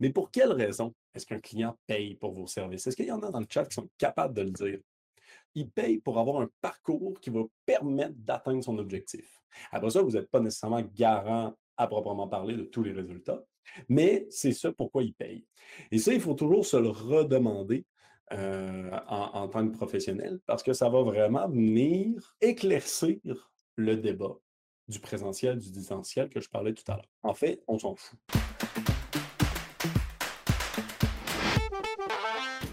Mais pour quelle raison est-ce qu'un client paye pour vos services? Est-ce qu'il y en a dans le chat qui sont capables de le dire? Il paye pour avoir un parcours qui va permettre d'atteindre son objectif. Après ça, vous n'êtes pas nécessairement garant à proprement parler de tous les résultats, mais c'est ça pourquoi il paye. Et ça, il faut toujours se le redemander euh, en, tant que professionnel parce que ça va vraiment venir éclaircir le débat du présentiel, du distanciel que je parlais tout à l'heure. En fait, on s'en fout.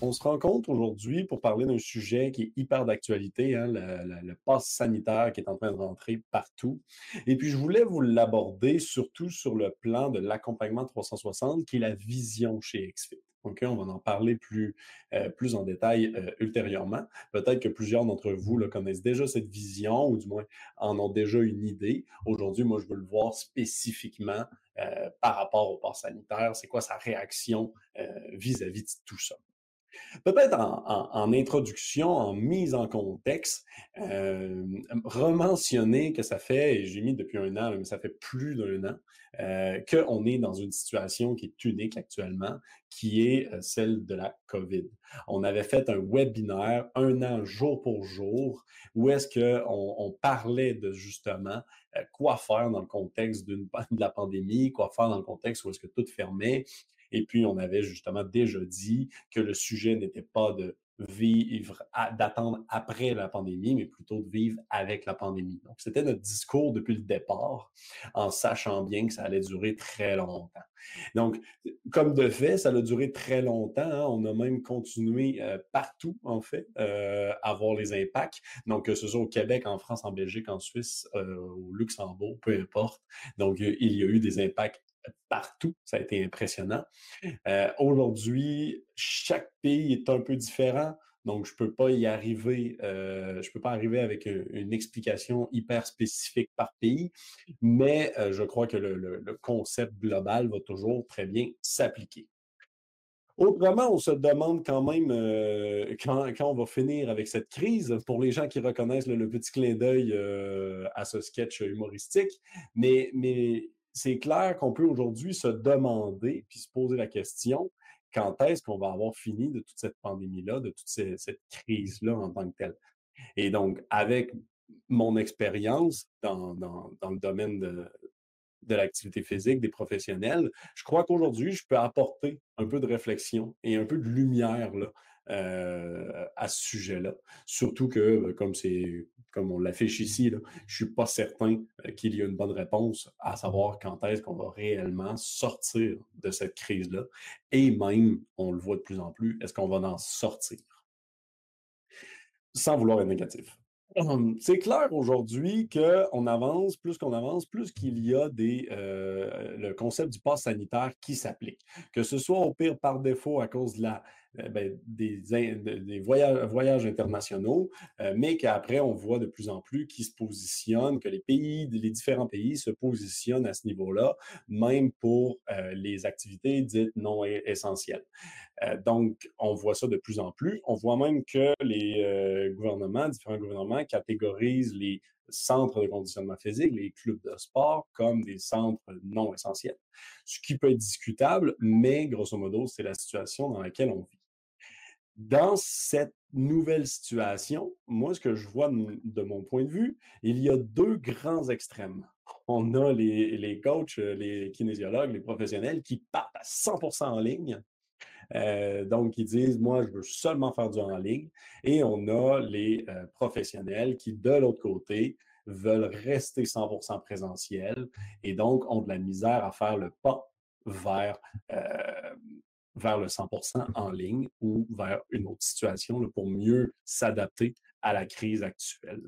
On se rencontre aujourd'hui pour parler d'un sujet qui est hyper d'actualité, hein, le, passe sanitaire qui est en train de rentrer partout. Et puis, je voulais vous l'aborder surtout sur le plan de l'accompagnement 360, qui est la vision chez XFIT. OK, on va en parler plus, euh, plus en détail euh, ultérieurement. Peut-être que plusieurs d'entre vous connaissent déjà cette vision ou du moins en ont déjà une idée. Aujourd'hui, moi, je veux le voir spécifiquement euh, par rapport au pass sanitaire. C'est quoi sa réaction vis à -vis de tout ça? Peut-être en, introduction, en mise en contexte, euh, rementionner que ça fait, et j'ai mis depuis un an, mais ça fait plus d'un an, euh, qu'on est dans une situation qui est unique actuellement, qui est euh, celle de la COVID. On avait fait un webinaire un an jour pour jour où est-ce qu'on on parlait de justement quoi faire dans le contexte de la pandémie, quoi faire dans le contexte où est-ce que tout fermait, et puis, on avait justement déjà dit que le sujet n'était pas de vivre, d'attendre après la pandémie, mais plutôt de vivre avec la pandémie. Donc, c'était notre discours depuis le départ, en sachant bien que ça allait durer très longtemps. Donc, comme de fait, ça a duré très longtemps. Hein. On a même continué euh, partout, en fait, euh, à voir les impacts. Donc, que ce soit au Québec, en France, en Belgique, en Suisse, euh, au Luxembourg, peu importe. Donc, il y a eu des impacts partout. Ça a été impressionnant. Euh, aujourd'hui, chaque pays est un peu différent. Donc, je ne peux pas y arriver, euh, je peux pas arriver avec une, explication hyper spécifique par pays, mais euh, je crois que le, concept global va toujours très bien s'appliquer. Autrement, on se demande quand même quand, on va finir avec cette crise, pour les gens qui reconnaissent le, petit clin d'œil à ce sketch humoristique, mais, mais c'est clair qu'on peut aujourd'hui se demander puis se poser la question quand est-ce qu'on va avoir fini de toute cette pandémie-là, de toute cette crise-là en tant que telle? Et donc, avec mon expérience dans, le domaine de, de l'activité physique, des professionnels, je crois qu'aujourd'hui, je peux apporter un peu de réflexion et un peu de lumière là, euh, à ce sujet-là. Surtout que, ben, comme c'est comme on l'affiche ici, là, je suis pas certain euh, qu'il y ait une bonne réponse à savoir quand est-ce qu'on va réellement sortir de cette crise-là. Et même, on le voit de plus en plus, est-ce qu'on va en sortir? Sans vouloir être négatif. C'est clair aujourd'hui qu'on avance, plus qu'on avance, plus qu'il y a des, euh, le concept du pass sanitaire qui s'applique. Que ce soit au pire par défaut à cause de la ben, des, voyages, internationaux, euh, mais qu'après, on voit de plus en plus qui se positionnent, que les pays, les différents pays se positionnent à ce niveau-là, même pour euh, les activités dites non essentielles. donc, on voit ça de plus en plus. On voit même que les gouvernements, différents gouvernements, catégorisent les centres de conditionnement physique, les clubs de sport, comme des centres non essentiels. Ce qui peut être discutable, mais grosso modo, c'est la situation dans laquelle on vit. Dans cette nouvelle situation, moi, ce que je vois de, mon point de vue, il y a deux grands extrêmes. On a les, les coachs, les kinésiologues, les professionnels qui partent à 100% en ligne. Euh, donc, ils disent, moi, je veux seulement faire du en ligne. Et on a les euh, professionnels qui, de l'autre côté, veulent rester 100% présentiels et donc ont de la misère à faire le pas vers euh, vers le 100% en ligne ou vers une autre situation pour mieux s'adapter à la crise actuelle.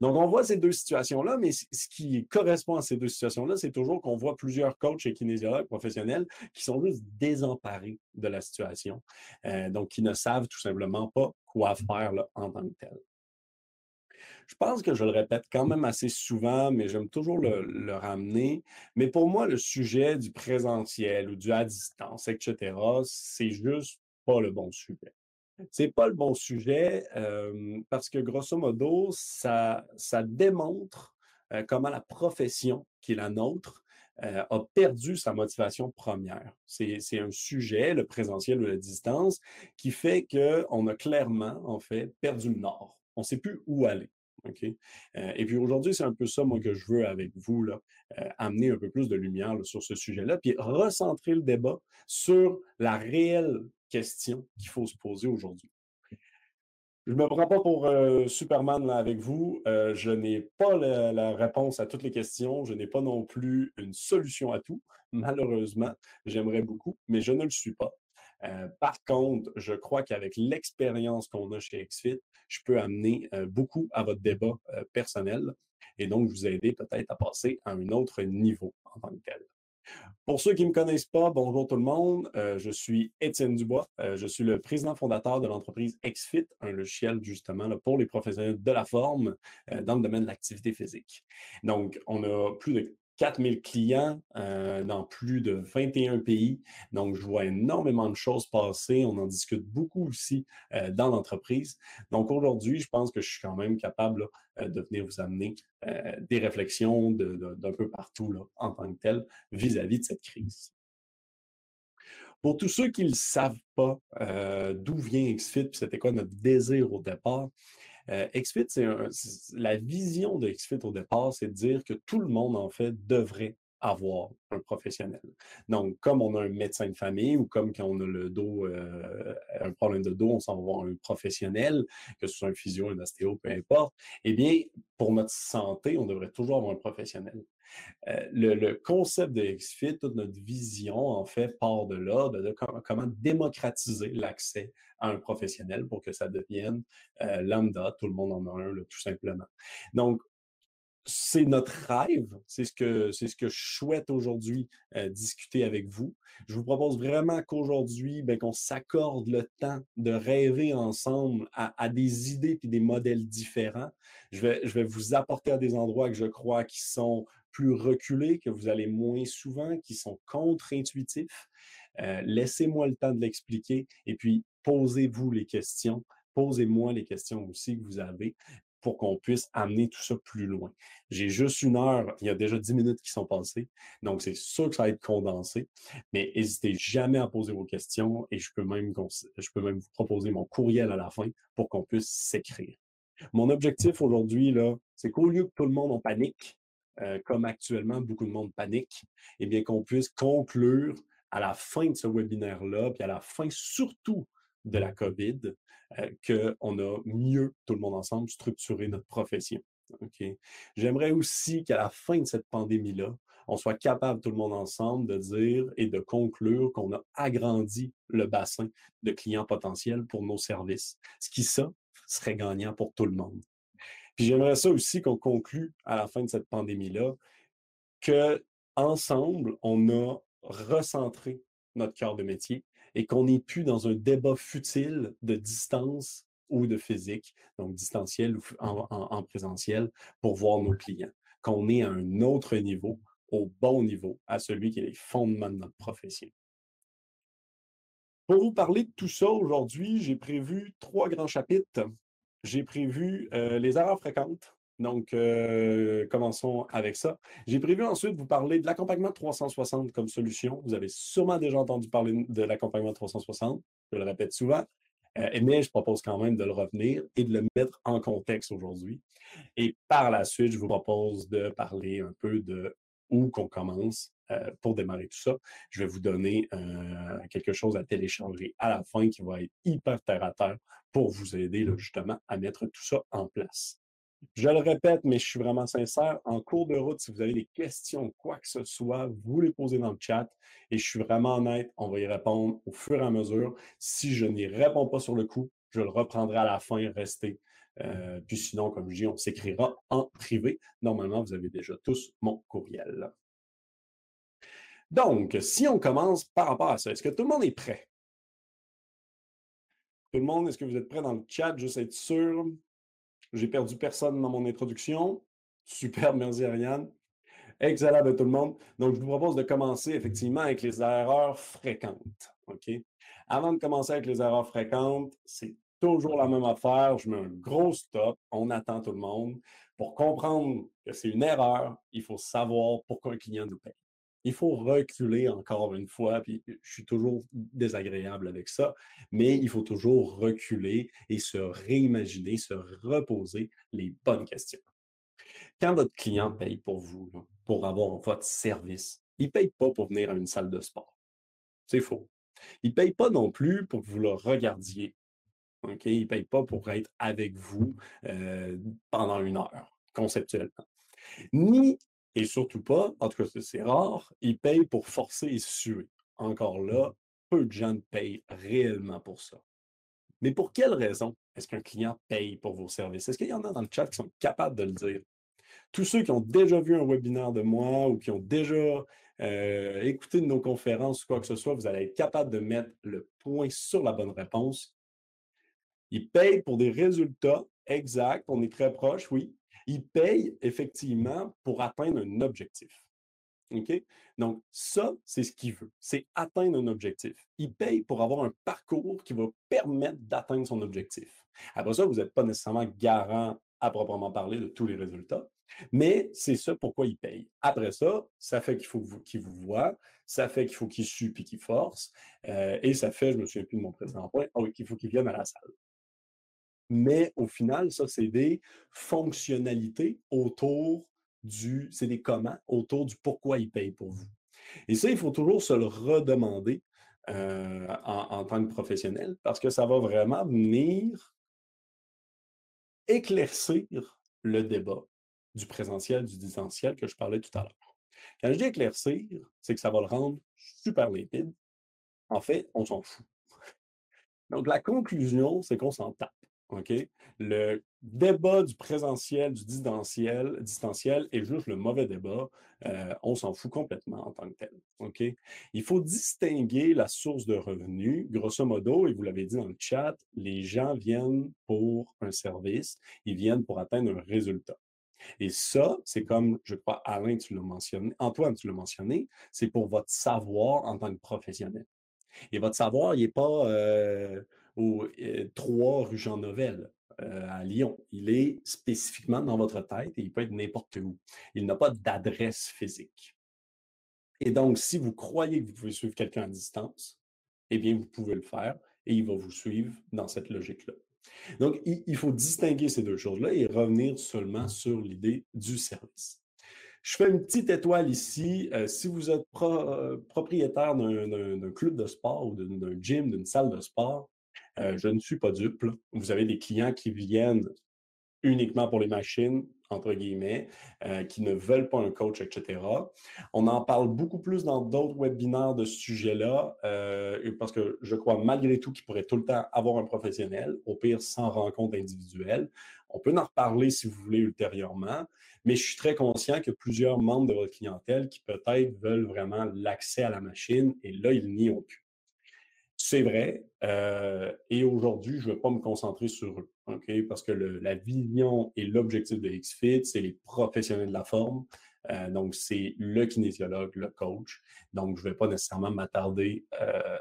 Donc, on voit ces deux situations-là, mais ce qui correspond à ces deux situations-là, c'est toujours qu'on voit plusieurs coachs et kinésiologues professionnels qui sont juste désemparés de la situation, euh, donc qui ne savent tout simplement pas quoi faire en tant que tel. Je pense que je le répète quand même assez souvent, mais j'aime toujours le, le ramener. Mais pour moi, le sujet du présentiel ou du à distance, etc., c'est juste pas le bon sujet. C'est pas le bon sujet euh, parce que grosso modo, ça, ça démontre euh, comment la profession qui est la nôtre euh, a perdu sa motivation première. C'est un sujet, le présentiel ou la distance, qui fait qu'on a clairement, en fait, perdu le nord. On ne sait plus où aller. OK? et puis aujourd'hui, c'est un peu ça, moi, que je veux avec vous, là, amener un peu plus de lumière sur ce sujet-là, puis recentrer le débat sur la réelle question qu'il faut se poser aujourd'hui. Je ne me prends pas pour Superman là, avec vous. je n'ai pas la, réponse à toutes les questions. Je n'ai pas non plus une solution à tout. Malheureusement, j'aimerais beaucoup, mais je ne le suis pas. Par contre, je crois qu'avec l'expérience qu'on a chez XFIT, je peux amener beaucoup à votre débat personnel et donc vous aider peut-être à passer à un autre niveau en tant que tel. Pour ceux qui ne me connaissent pas, bonjour tout le monde. Euh, je suis Étienne Dubois. Euh, je suis le président fondateur de l'entreprise XFIT, un logiciel justement pour les professionnels de la forme euh, dans le domaine de l'activité physique. Donc, on a plus de 4000 clients euh, dans plus de 21 pays. Donc, je vois énormément de choses passer. On en discute beaucoup aussi euh, dans l'entreprise. Donc, aujourd'hui, je pense que je suis quand même capable euh, de venir vous amener des réflexions d'un peu partout en tant que tel vis-à-vis -vis de cette crise. Pour tous ceux qui ne savent pas d'où vient XFIT, c'était quoi notre désir au départ, euh, c'est la vision de XFIT au départ, c'est de dire que tout le monde, en fait, devrait avoir un professionnel. Donc, comme on a un médecin de famille ou comme quand on a le dos, euh, un problème de dos, on s'en va voir un professionnel, que ce soit un physio, un ostéo, peu importe, eh bien, pour notre santé, on devrait toujours avoir un professionnel. Euh, le, concept de XFIT, toute notre vision, en fait, part de là, de, comment démocratiser l'accès à un professionnel pour que ça devienne euh, lambda, tout le monde en a un, tout simplement. Donc, c'est notre rêve, c'est ce que c'est ce que je souhaite aujourd'hui euh, discuter avec vous. Je vous propose vraiment qu'aujourd'hui, ben, qu'on s'accorde le temps de rêver ensemble à, des idées et des modèles différents. Je vais, je vais vous apporter à des endroits que je crois qui sont plus reculés, que vous allez moins souvent, qui sont contre-intuitifs. Euh, laissez-moi le temps de l'expliquer et puis posez-vous les questions. Posez-moi les questions aussi que vous avez pour qu'on puisse amener tout ça plus loin. J'ai juste une heure, il y a déjà dix minutes qui sont passées, donc c'est sûr que ça va être condensé, mais n'hésitez jamais à poser vos questions et je peux même, vous proposer mon courriel à la fin pour qu'on puisse s'écrire. Mon objectif aujourd'hui, là, c'est qu'au lieu que tout le monde en panique, euh, comme actuellement beaucoup de monde panique, eh bien qu'on puisse conclure à la fin de ce webinaire-là, puis à la fin surtout de la COVID, euh, qu'on a mieux, tout le monde ensemble, structuré notre profession. J'aimerais aussi qu'à la fin de cette pandémie-là, on soit capable, tout le monde ensemble, de dire et de conclure qu'on a agrandi le bassin de clients potentiels pour nos services. Ce qui, ça, serait gagnant pour tout le monde. Puis j'aimerais ça aussi qu'on conclue à la fin de cette pandémie-là que ensemble, on a recentré notre cœur de métier et qu'on n'est plus dans un débat futile de distance ou de physique, donc distanciel ou en, présentiel, pour voir nos clients. Qu'on est à un autre niveau, au bon niveau, à celui qui est les fondements de notre profession. Pour vous parler de tout ça aujourd'hui, j'ai prévu trois grands chapitres. J'ai prévu euh, les erreurs fréquentes, donc, euh, commençons avec ça. J'ai prévu ensuite vous parler de l'accompagnement 360 comme solution. Vous avez sûrement déjà entendu parler de l'accompagnement 360, je le répète souvent, euh, mais je propose quand même de le revenir et de le mettre en contexte aujourd'hui. Et par la suite, je vous propose de parler un peu de où qu'on commence euh, pour démarrer tout ça. Je vais vous donner quelque chose à télécharger à la fin qui va être hyper terre à terre pour vous aider justement à mettre tout ça en place. Je le répète, mais je suis vraiment sincère. En cours de route, si vous avez des questions, quoi que ce soit, vous les posez dans le chat et je suis vraiment honnête, on va y répondre au fur et à mesure. Si je n'y réponds pas sur le coup, je le reprendrai à la fin, restez. Euh, puis sinon, comme je dis, on s'écrira en privé. Normalement, vous avez déjà tous mon courriel. Donc, si on commence par rapport à ça, est-ce que tout le monde est prêt? Tout le monde, est-ce que vous êtes prêt dans le chat, juste être sûr? J'ai perdu personne dans mon introduction. Super, merci Ariane. Excellent de tout le monde. Donc, je vous propose de commencer effectivement avec les erreurs fréquentes. OK? Avant de commencer avec les erreurs fréquentes, c'est toujours la même affaire. Je mets un gros stop. On attend tout le monde. Pour comprendre que c'est une erreur, il faut savoir pourquoi un client nous paye. Il faut reculer encore une fois, puis je suis toujours désagréable avec ça, mais il faut toujours reculer et se réimaginer, se reposer les bonnes questions. Quand votre client paye pour vous, pour avoir votre service, il ne paye pas pour venir à une salle de sport. C'est faux. Il ne paye pas non plus pour que vous le regardiez. Il ne paye pas pour être avec vous euh, pendant une heure, conceptuellement. Ni, et surtout pas, en tout cas c'est rare, il paye pour forcer et suer. Encore là, peu de gens payent réellement pour ça. Mais pour quelle raison est-ce qu'un client paye pour vos services? Est-ce qu'il y en a dans le chat qui sont capables de le dire? Tous ceux qui ont déjà vu un webinaire de moi ou qui ont déjà euh, écouté de nos conférences ou quoi que ce soit, vous allez être capable de mettre le point sur la bonne réponse. Ils payent pour des résultats exacts, on est très proche, oui. Ils payent effectivement pour atteindre un objectif. OK? Donc, ça, c'est ce qu'il veut. C'est atteindre un objectif. Il paye pour avoir un parcours qui va permettre d'atteindre son objectif. Après ça, vous n'êtes pas nécessairement garant à proprement parler de tous les résultats, mais c'est ça pourquoi il paye. Après ça, ça fait qu'il faut qu'il vous voit, ça fait qu'il faut qu'il suit puis qu'il force, euh, et ça fait, je me souviens plus de mon précédent point, oh, qu'il faut qu'il vienne à la salle. Mais au final, ça, c'est des fonctionnalités autour du, c'est des comment autour du pourquoi il paye pour vous. Et ça, il faut toujours se le redemander euh, en, tant que professionnel parce que ça va vraiment venir éclaircir le débat du présentiel, du distanciel que je parlais tout à l'heure. Quand je dis éclaircir, c'est que ça va le rendre super limpide. En fait, on s'en fout. Donc, la conclusion, c'est qu'on s'en tape. OK? Le débat du présentiel, du distanciel, distanciel est juste le mauvais débat. Euh, on s'en fout complètement en tant que tel. OK? Il faut distinguer la source de revenus. Grosso modo, et vous l'avez dit dans le chat, les gens viennent pour un service, ils viennent pour atteindre un résultat. Et ça, c'est comme, je crois, Alain, tu l'as mentionné, Antoine, tu l'as mentionné, c'est pour votre savoir en tant que professionnel. Et votre savoir, il n'est pas euh, au 3 rue Jean Novel euh, à Lyon. Il est spécifiquement dans votre tête et il peut être n'importe où. Il n'a pas d'adresse physique. Et donc, si vous croyez que vous pouvez suivre quelqu'un à distance, eh bien, vous pouvez le faire et il va vous suivre dans cette logique-là. Donc, il, faut distinguer ces deux choses-là et revenir seulement sur l'idée du service. Je fais une petite étoile ici. Euh, si vous êtes euh, propriétaire d'un club de sport ou d'un gym, d'une salle de sport, euh, je ne suis pas dupe. Vous avez des clients qui viennent uniquement pour les machines, entre guillemets, euh, qui ne veulent pas un coach, etc. On en parle beaucoup plus dans d'autres webinaires de ce sujet-là, euh, parce que je crois malgré tout qu'il pourrait tout le temps avoir un professionnel, au pire sans rencontre individuelle. On peut en reparler si vous voulez ultérieurement, mais je suis très conscient que plusieurs membres de votre clientèle qui peut-être veulent vraiment l'accès à la machine, et là, ils n'y ont plus. C'est vrai. Euh, et aujourd'hui, je ne vais pas me concentrer sur eux, parce que la vision et l'objectif de XFIT, c'est les professionnels de la forme. Euh, donc, c'est le kinésiologue, le coach. Donc, je ne vais pas nécessairement m'attarder euh,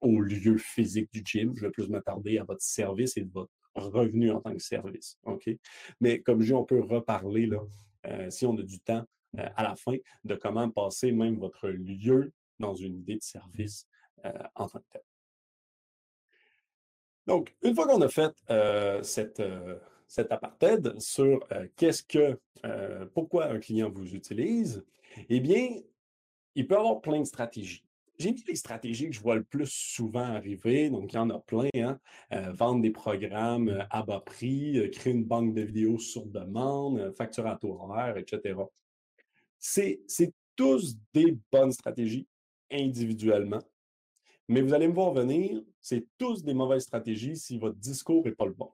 au lieu physique du gym. Je vais plus m'attarder à votre service et votre revenu en tant que service. OK? Mais comme je dis, on peut reparler, là, si on a du temps, à la fin, de comment passer même votre lieu dans une idée de service en tant que tel. Donc, une fois qu'on a fait euh, cette, euh, cet apartheid sur euh, qu'est-ce que, pourquoi un client vous utilise, eh bien, il peut avoir plein de stratégies. J'ai mis les stratégies que je vois le plus souvent arriver, donc il y en a plein, hein. vendre des programmes à bas prix, créer une banque de vidéos sur demande, facturatoire horaire, etc. C'est tous des bonnes stratégies individuellement, mais vous allez me voir venir, c'est tous des mauvaises stratégies si votre discours n'est pas le bon.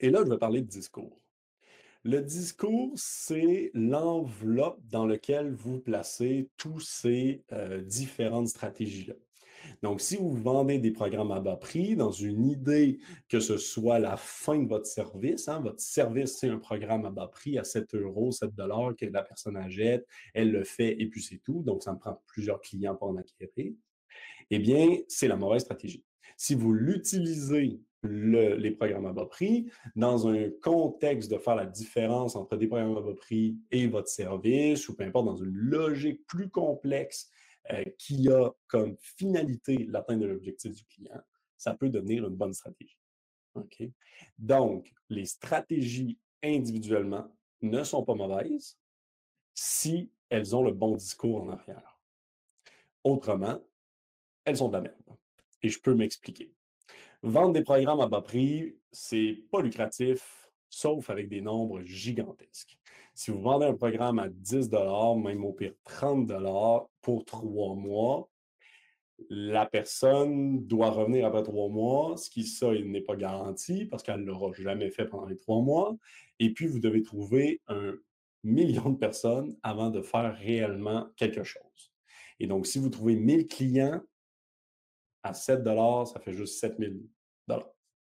Et là, je vais parler de discours. Le discours, c'est l'enveloppe dans laquelle vous placez toutes ces euh, différentes stratégies-là. Donc, si vous vendez des programmes à bas prix dans une idée que ce soit la fin de votre service, hein, votre service, c'est un programme à bas prix à 7 euros, 7 dollars que la personne achète, elle le fait et puis c'est tout. Donc, ça me prend plusieurs clients pour en acquérir. Eh bien, c'est la mauvaise stratégie. Si vous l'utilisez les programmes à bas prix dans un contexte de faire la différence entre des programmes à bas prix et votre service, ou peu importe, dans une logique plus complexe euh, qui a comme finalité l'atteinte de l'objectif du client, ça peut devenir une bonne stratégie. Donc, les stratégies individuellement ne sont pas mauvaises si elles ont le bon discours en arrière. Autrement, elles sont de la merde. Et je peux m'expliquer. Vendre des programmes à bas prix, c'est pas lucratif, sauf avec des nombres gigantesques. Si vous vendez un programme à 10 même au pire 30 pour trois mois, la personne doit revenir après trois mois, ce qui, ça, il n'est pas garanti parce qu'elle ne l'aura jamais fait pendant les trois mois. Et puis, vous devez trouver un million de personnes avant de faire réellement quelque chose. Et donc, si vous trouvez 1000 clients à 7 ça fait juste 7 000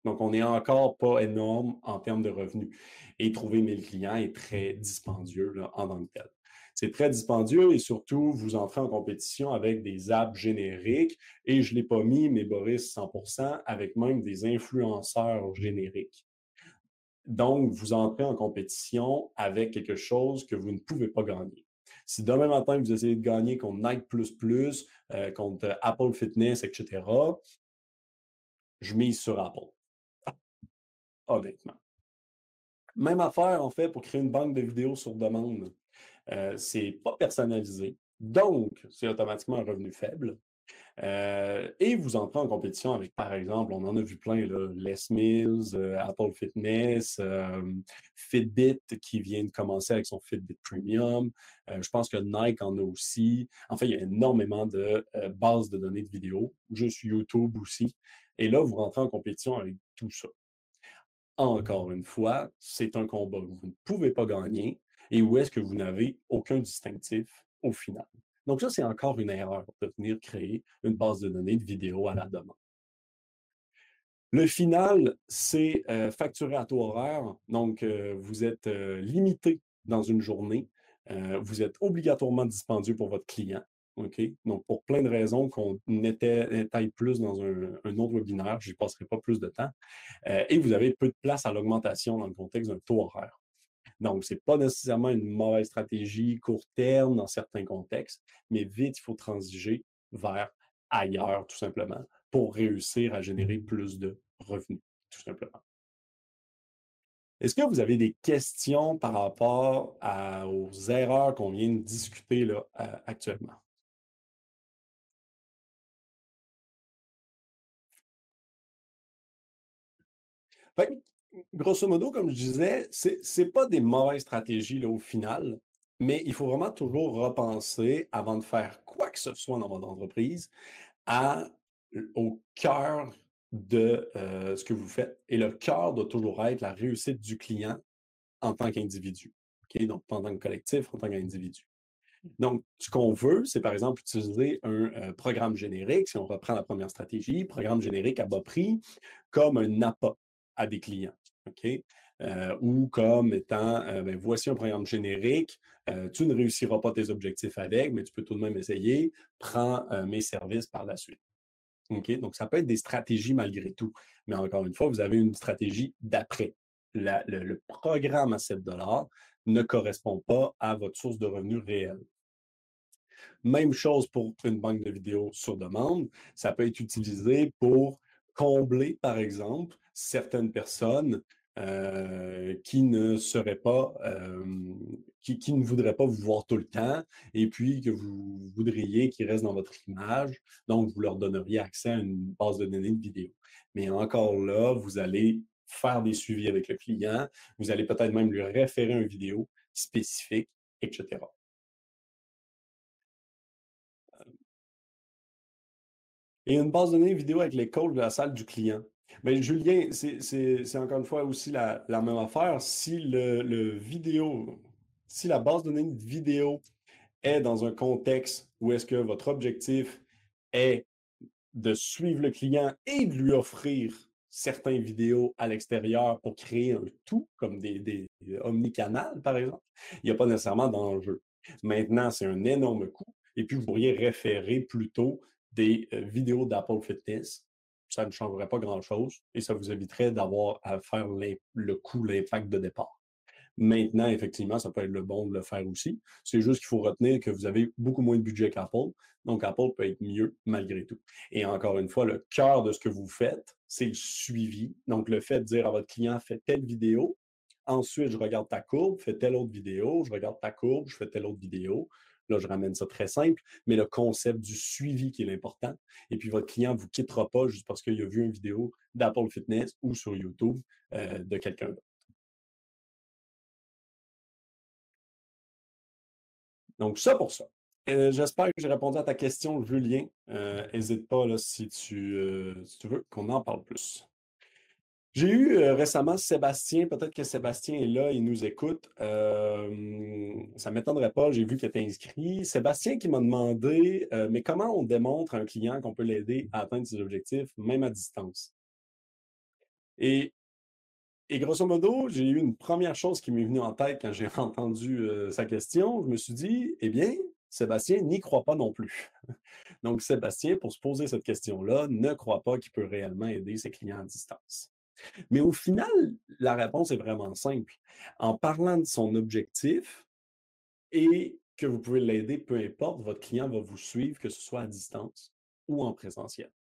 Donc, on n'est encore pas énorme en termes de revenus. Et trouver 1000 clients est très dispendieux en tant que tel. C'est très dispendieux et surtout, vous entrez en compétition avec des apps génériques et je ne l'ai pas mis, mais Boris 100%, avec même des influenceurs génériques. Donc, vous entrez en compétition avec quelque chose que vous ne pouvez pas gagner. Si demain matin, vous essayez de gagner contre Nike, euh, contre Apple Fitness, etc., je mise sur Apple. Honnêtement. Même affaire, en fait, pour créer une banque de vidéos sur demande. Euh, c'est pas personnalisé. Donc, c'est automatiquement un revenu faible. Euh, et vous entrez en compétition avec, par exemple, on en a vu plein, Les Mills, euh, Apple Fitness, Fitbit qui vient de commencer avec son Fitbit Premium. je pense que Nike en a aussi. En fait, il y a énormément de bases de données de vidéos, juste YouTube aussi. Et là, vous rentrez en compétition avec tout ça. Encore une fois, c'est un combat que vous ne pouvez pas gagner et où est-ce que vous n'avez aucun distinctif au final. Donc ça, c'est encore une erreur de venir créer une base de données de vidéos à la demande. Le final, c'est euh, facturé à taux horaire. Donc, euh, vous êtes euh, limité dans une journée. vous êtes obligatoirement dispendieux pour votre client. OK? Donc, pour plein de raisons qu'on étaille plus dans un, autre webinaire, je n'y passerai pas plus de temps. et vous avez peu de place à l'augmentation dans le contexte d'un taux horaire. Donc, ce n'est pas nécessairement une mauvaise stratégie court terme dans certains contextes, mais vite, il faut transiger vers ailleurs, tout simplement, pour réussir à générer plus de revenus, tout simplement. Est-ce que vous avez des questions par rapport aux erreurs qu'on vient de discuter là, actuellement? Grosso modo, comme je disais, ce n'est pas des mauvaises stratégies au final, mais il faut vraiment toujours repenser avant de faire quoi que ce soit dans votre entreprise à, au cœur de euh, ce que vous faites. Et le cœur doit toujours être la réussite du client en tant qu'individu. Donc, en tant que collectif, en tant qu'individu. Donc, ce qu'on veut, c'est par exemple utiliser un euh, programme générique, si on reprend la première stratégie, programme générique à bas prix, comme un appât à des clients. OK? Euh, ou comme étant, euh, ben, voici un programme générique, euh, tu ne réussiras pas tes objectifs avec, mais tu peux tout de même essayer, prends mes services par la suite. OK? Donc, ça peut être des stratégies malgré tout. Mais encore une fois, vous avez une stratégie d'après. Le, programme à 7 ne correspond pas à votre source de revenus réelle. Même chose pour une banque de vidéos sur demande. Ça peut être utilisé pour combler, par exemple, certaines personnes euh, qui ne seraient pas, qui, qui, ne voudraient pas vous voir tout le temps et puis que vous voudriez qu'ils restent dans votre image. Donc, vous leur donneriez accès à une base de données de vidéo. Mais encore là, vous allez faire des suivis avec le client. Vous allez peut-être même lui référer une vidéo spécifique, etc. Et une base de données vidéo avec les codes de la salle du client. Mais Julien, c'est encore une fois aussi la, même affaire. Si le, vidéo, si la base de données vidéo est dans un contexte où est-ce que votre objectif est de suivre le client et de lui offrir certaines vidéos à l'extérieur pour créer un tout, comme des, des omnicanales, par exemple, il n'y a pas nécessairement d'enjeu. Maintenant, c'est un énorme coût. Et puis, vous pourriez référer plutôt des euh, vidéos d'Apple Fitness. Ça ne changerait pas grand-chose et ça vous éviterait d'avoir à faire le coût, l'impact de départ. Maintenant, effectivement, ça peut être le bon de le faire aussi. C'est juste qu'il faut retenir que vous avez beaucoup moins de budget qu'Apple. Donc, Apple peut être mieux malgré tout. Et encore une fois, le cœur de ce que vous faites, c'est le suivi. Donc, le fait de dire à votre client, fais telle vidéo, ensuite, je regarde ta courbe, fais telle autre vidéo, je regarde ta courbe, je fais telle autre vidéo. Là, je ramène ça très simple, mais le concept du suivi qui est l'important. Et puis, votre client ne vous quittera pas juste parce qu'il a vu une vidéo d'Apple Fitness ou sur YouTube euh, de quelqu'un d'autre. Donc, ça pour ça. Euh, j'espère que j'ai répondu à ta question, Julien. N'hésite euh, pas là, si, tu, si tu veux qu'on en parle plus. J'ai eu récemment Sébastien, peut-être que Sébastien est là, il nous écoute. ça ne m'étonnerait pas, j'ai vu qu'il était inscrit. Sébastien qui m'a demandé, mais comment on démontre à un client qu'on peut l'aider à atteindre ses objectifs, même à distance? Et, et grosso modo, j'ai eu une première chose qui m'est venue en tête quand j'ai entendu sa question. Je me suis dit, eh bien, Sébastien n'y croit pas non plus. Donc, Sébastien, pour se poser cette question-là, ne croit pas qu'il peut réellement aider ses clients à distance. Mais au final, la réponse est vraiment simple. En parlant de son objectif et que vous pouvez l'aider, peu importe, votre client va vous suivre, que ce soit à distance ou en présentiel.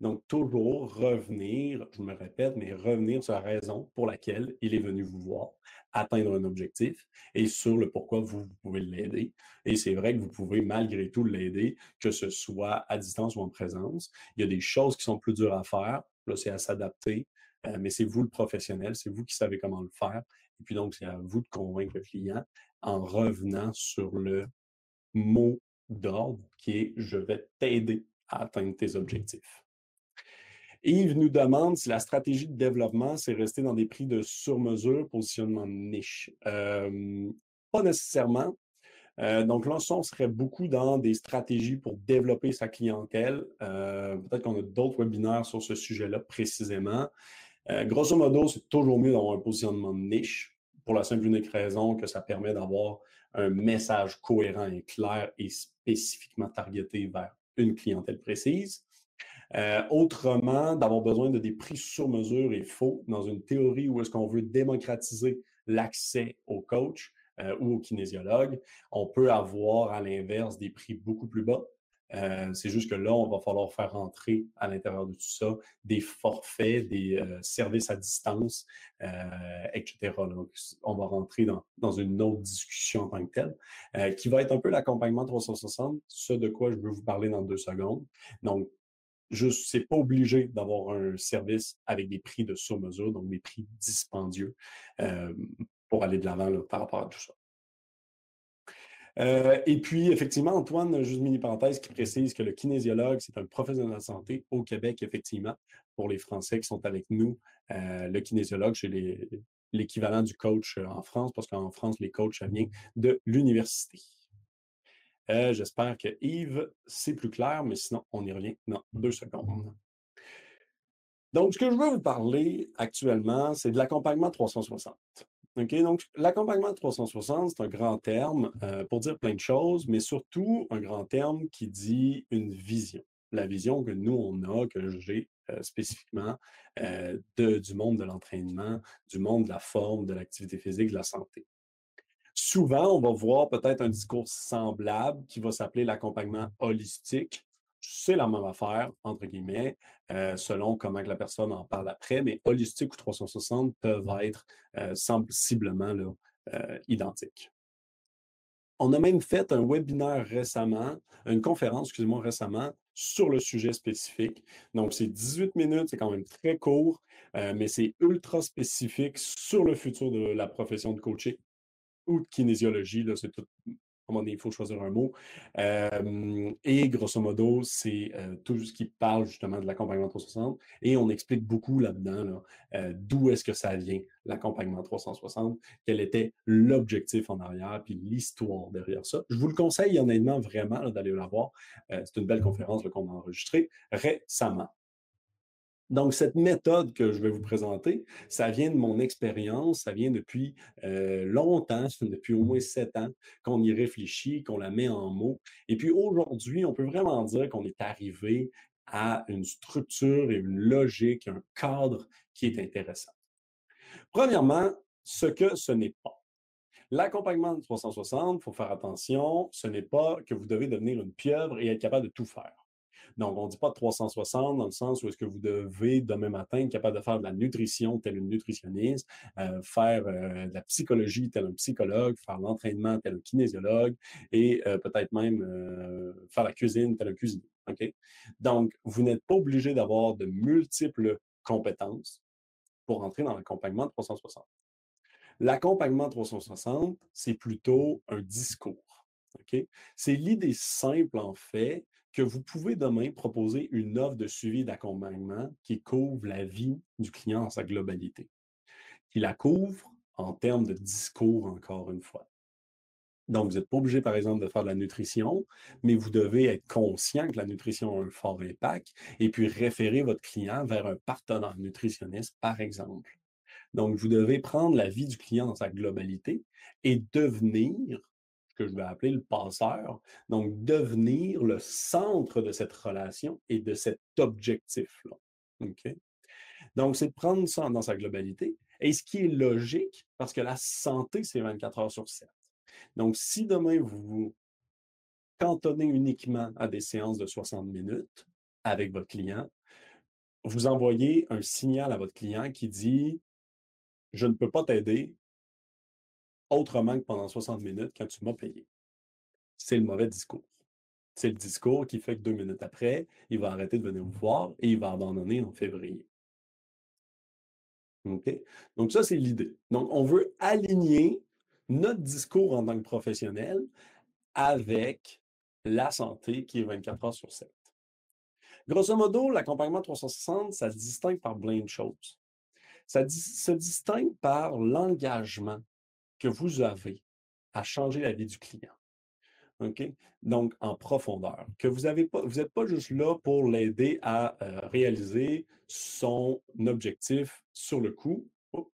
Donc, toujours revenir, je me répète, mais revenir sur la raison pour laquelle il est venu vous voir, atteindre un objectif et sur le pourquoi vous, pouvez l'aider. Et c'est vrai que vous pouvez malgré tout l'aider, que ce soit à distance ou en présence. Il y a des choses qui sont plus dures à faire. Là, c'est à s'adapter. Euh, mais c'est vous le professionnel, c'est vous qui savez comment le faire. Et puis donc, c'est à vous de convaincre le client en revenant sur le mot d'ordre qui est je vais t'aider à atteindre tes objectifs. Yves nous demande si la stratégie de développement, c'est rester dans des prix de sur-mesure, positionnement de niche. Euh, pas nécessairement. Euh, donc là, on serait beaucoup dans des stratégies pour développer sa clientèle. Peut-être qu'on a d'autres webinaires sur ce sujet-là précisément. Euh, grosso modo, c'est toujours mieux d'avoir un positionnement de niche pour la simple et unique raison que ça permet d'avoir un message cohérent et clair et spécifiquement targeté vers une clientèle précise. Euh, autrement, d'avoir besoin de des prix sur mesure est faux dans une théorie où est-ce qu'on veut démocratiser l'accès au coach euh, ou au kinésiologue. On peut avoir à l'inverse des prix beaucoup plus bas euh, c'est juste que là, on va falloir faire rentrer à l'intérieur de tout ça des forfaits, des euh, services à distance, euh, etc. Donc, on va rentrer dans, une autre discussion en tant que telle, qui va être un peu l'accompagnement 360, ce de quoi je veux vous parler dans deux secondes. Donc, je n'est pas obligé d'avoir un service avec des prix de sur-mesure, donc des prix dispendieux pour aller de l'avant par rapport à tout ça. Euh, et puis, effectivement, Antoine, juste une mini parenthèse qui précise que le kinésiologue, c'est un professionnel de la santé au Québec, effectivement, pour les Français qui sont avec nous. Euh, le kinésiologue, c'est l'équivalent du coach euh, en France, parce qu'en France, les coachs, ça vient de l'université. J'espère que Yves, c'est plus clair, mais sinon, on y revient dans deux secondes. Donc, ce que je veux vous parler actuellement, c'est de l'accompagnement 360. OK, donc l'accompagnement 360, c'est un grand terme euh, pour dire plein de choses, mais surtout un grand terme qui dit une vision. La vision que nous, on a, que j'ai euh, spécifiquement euh, du monde de l'entraînement, du monde de la forme, de l'activité physique, de la santé. Souvent, on va voir peut-être un discours semblable qui va s'appeler l'accompagnement holistique, c'est la même affaire, entre guillemets, euh, selon comment la personne en parle après, mais holistique ou 360 peuvent être euh, sensiblement euh, identiques. On a même fait un webinaire récemment, une conférence, excusez-moi, récemment, sur le sujet spécifique. Donc, c'est 18 minutes, c'est quand même très court, mais c'est ultra spécifique sur le futur de la profession de coaching ou de kinésiologie. C'est tout il faut choisir un mot. et grosso modo, c'est tout ce qui parle justement de l'accompagnement 360. Et on explique beaucoup là-dedans d'où est-ce que ça vient, l'accompagnement 360, quel était l'objectif en arrière, puis l'histoire derrière ça. Je vous le conseille honnêtement vraiment d'aller la voir. c'est une belle conférence qu'on a enregistrée récemment. Donc, cette méthode que je vais vous présenter, ça vient de mon expérience, ça vient depuis euh, longtemps, depuis au moins sept ans qu'on y réfléchit, qu'on la met en mots. Et puis aujourd'hui, on peut vraiment dire qu'on est arrivé à une structure et une logique, un cadre qui est intéressant. Premièrement, ce que ce n'est pas. L'accompagnement de 360, il faut faire attention, ce n'est pas que vous devez devenir une pieuvre et être capable de tout faire. Donc, on ne dit pas 360 dans le sens où est-ce que vous devez demain matin être capable de faire de la nutrition tel une nutritionniste, euh, faire euh, de la psychologie tel un psychologue, faire l'entraînement tel un kinésiologue et euh, peut-être même faire la cuisine tel un cuisinier. Donc, vous n'êtes pas obligé d'avoir de multiples compétences pour entrer dans l'accompagnement 360. L'accompagnement 360, c'est plutôt un discours. C'est l'idée simple, en fait, que vous pouvez demain proposer une offre de suivi d'accompagnement qui couvre la vie du client en sa globalité, qui la couvre en termes de discours, encore une fois. Donc, vous n'êtes pas obligé, par exemple, de faire de la nutrition, mais vous devez être conscient que la nutrition a un fort impact et puis référer votre client vers un partenaire nutritionniste, par exemple. Donc, vous devez prendre la vie du client dans sa globalité et devenir que je vais appeler le passeur. Donc, devenir le centre de cette relation et de cet objectif-là. Donc, c'est de prendre ça dans sa globalité. Et ce qui est logique, parce que la santé, c'est 24 heures sur 7. Donc, si demain, vous vous cantonnez uniquement à des séances de 60 minutes avec votre client, vous envoyez un signal à votre client qui dit Je ne peux pas t'aider autrement que pendant 60 minutes quand tu m'as payé. C'est le mauvais discours. C'est le discours qui fait que deux minutes après, il va arrêter de venir vous voir et il va abandonner en février. OK? Donc, ça, c'est l'idée. Donc, on veut aligner notre discours en tant que professionnel avec la santé qui est 24 heures sur 7. Grosso modo, l'accompagnement 360, ça se distingue par plein de choses. Ça se distingue par l'engagement que vous avez à changer la vie du client. Donc, en profondeur. Que vous n'êtes pas, juste là pour l'aider à euh, réaliser son objectif sur le coup. Oh,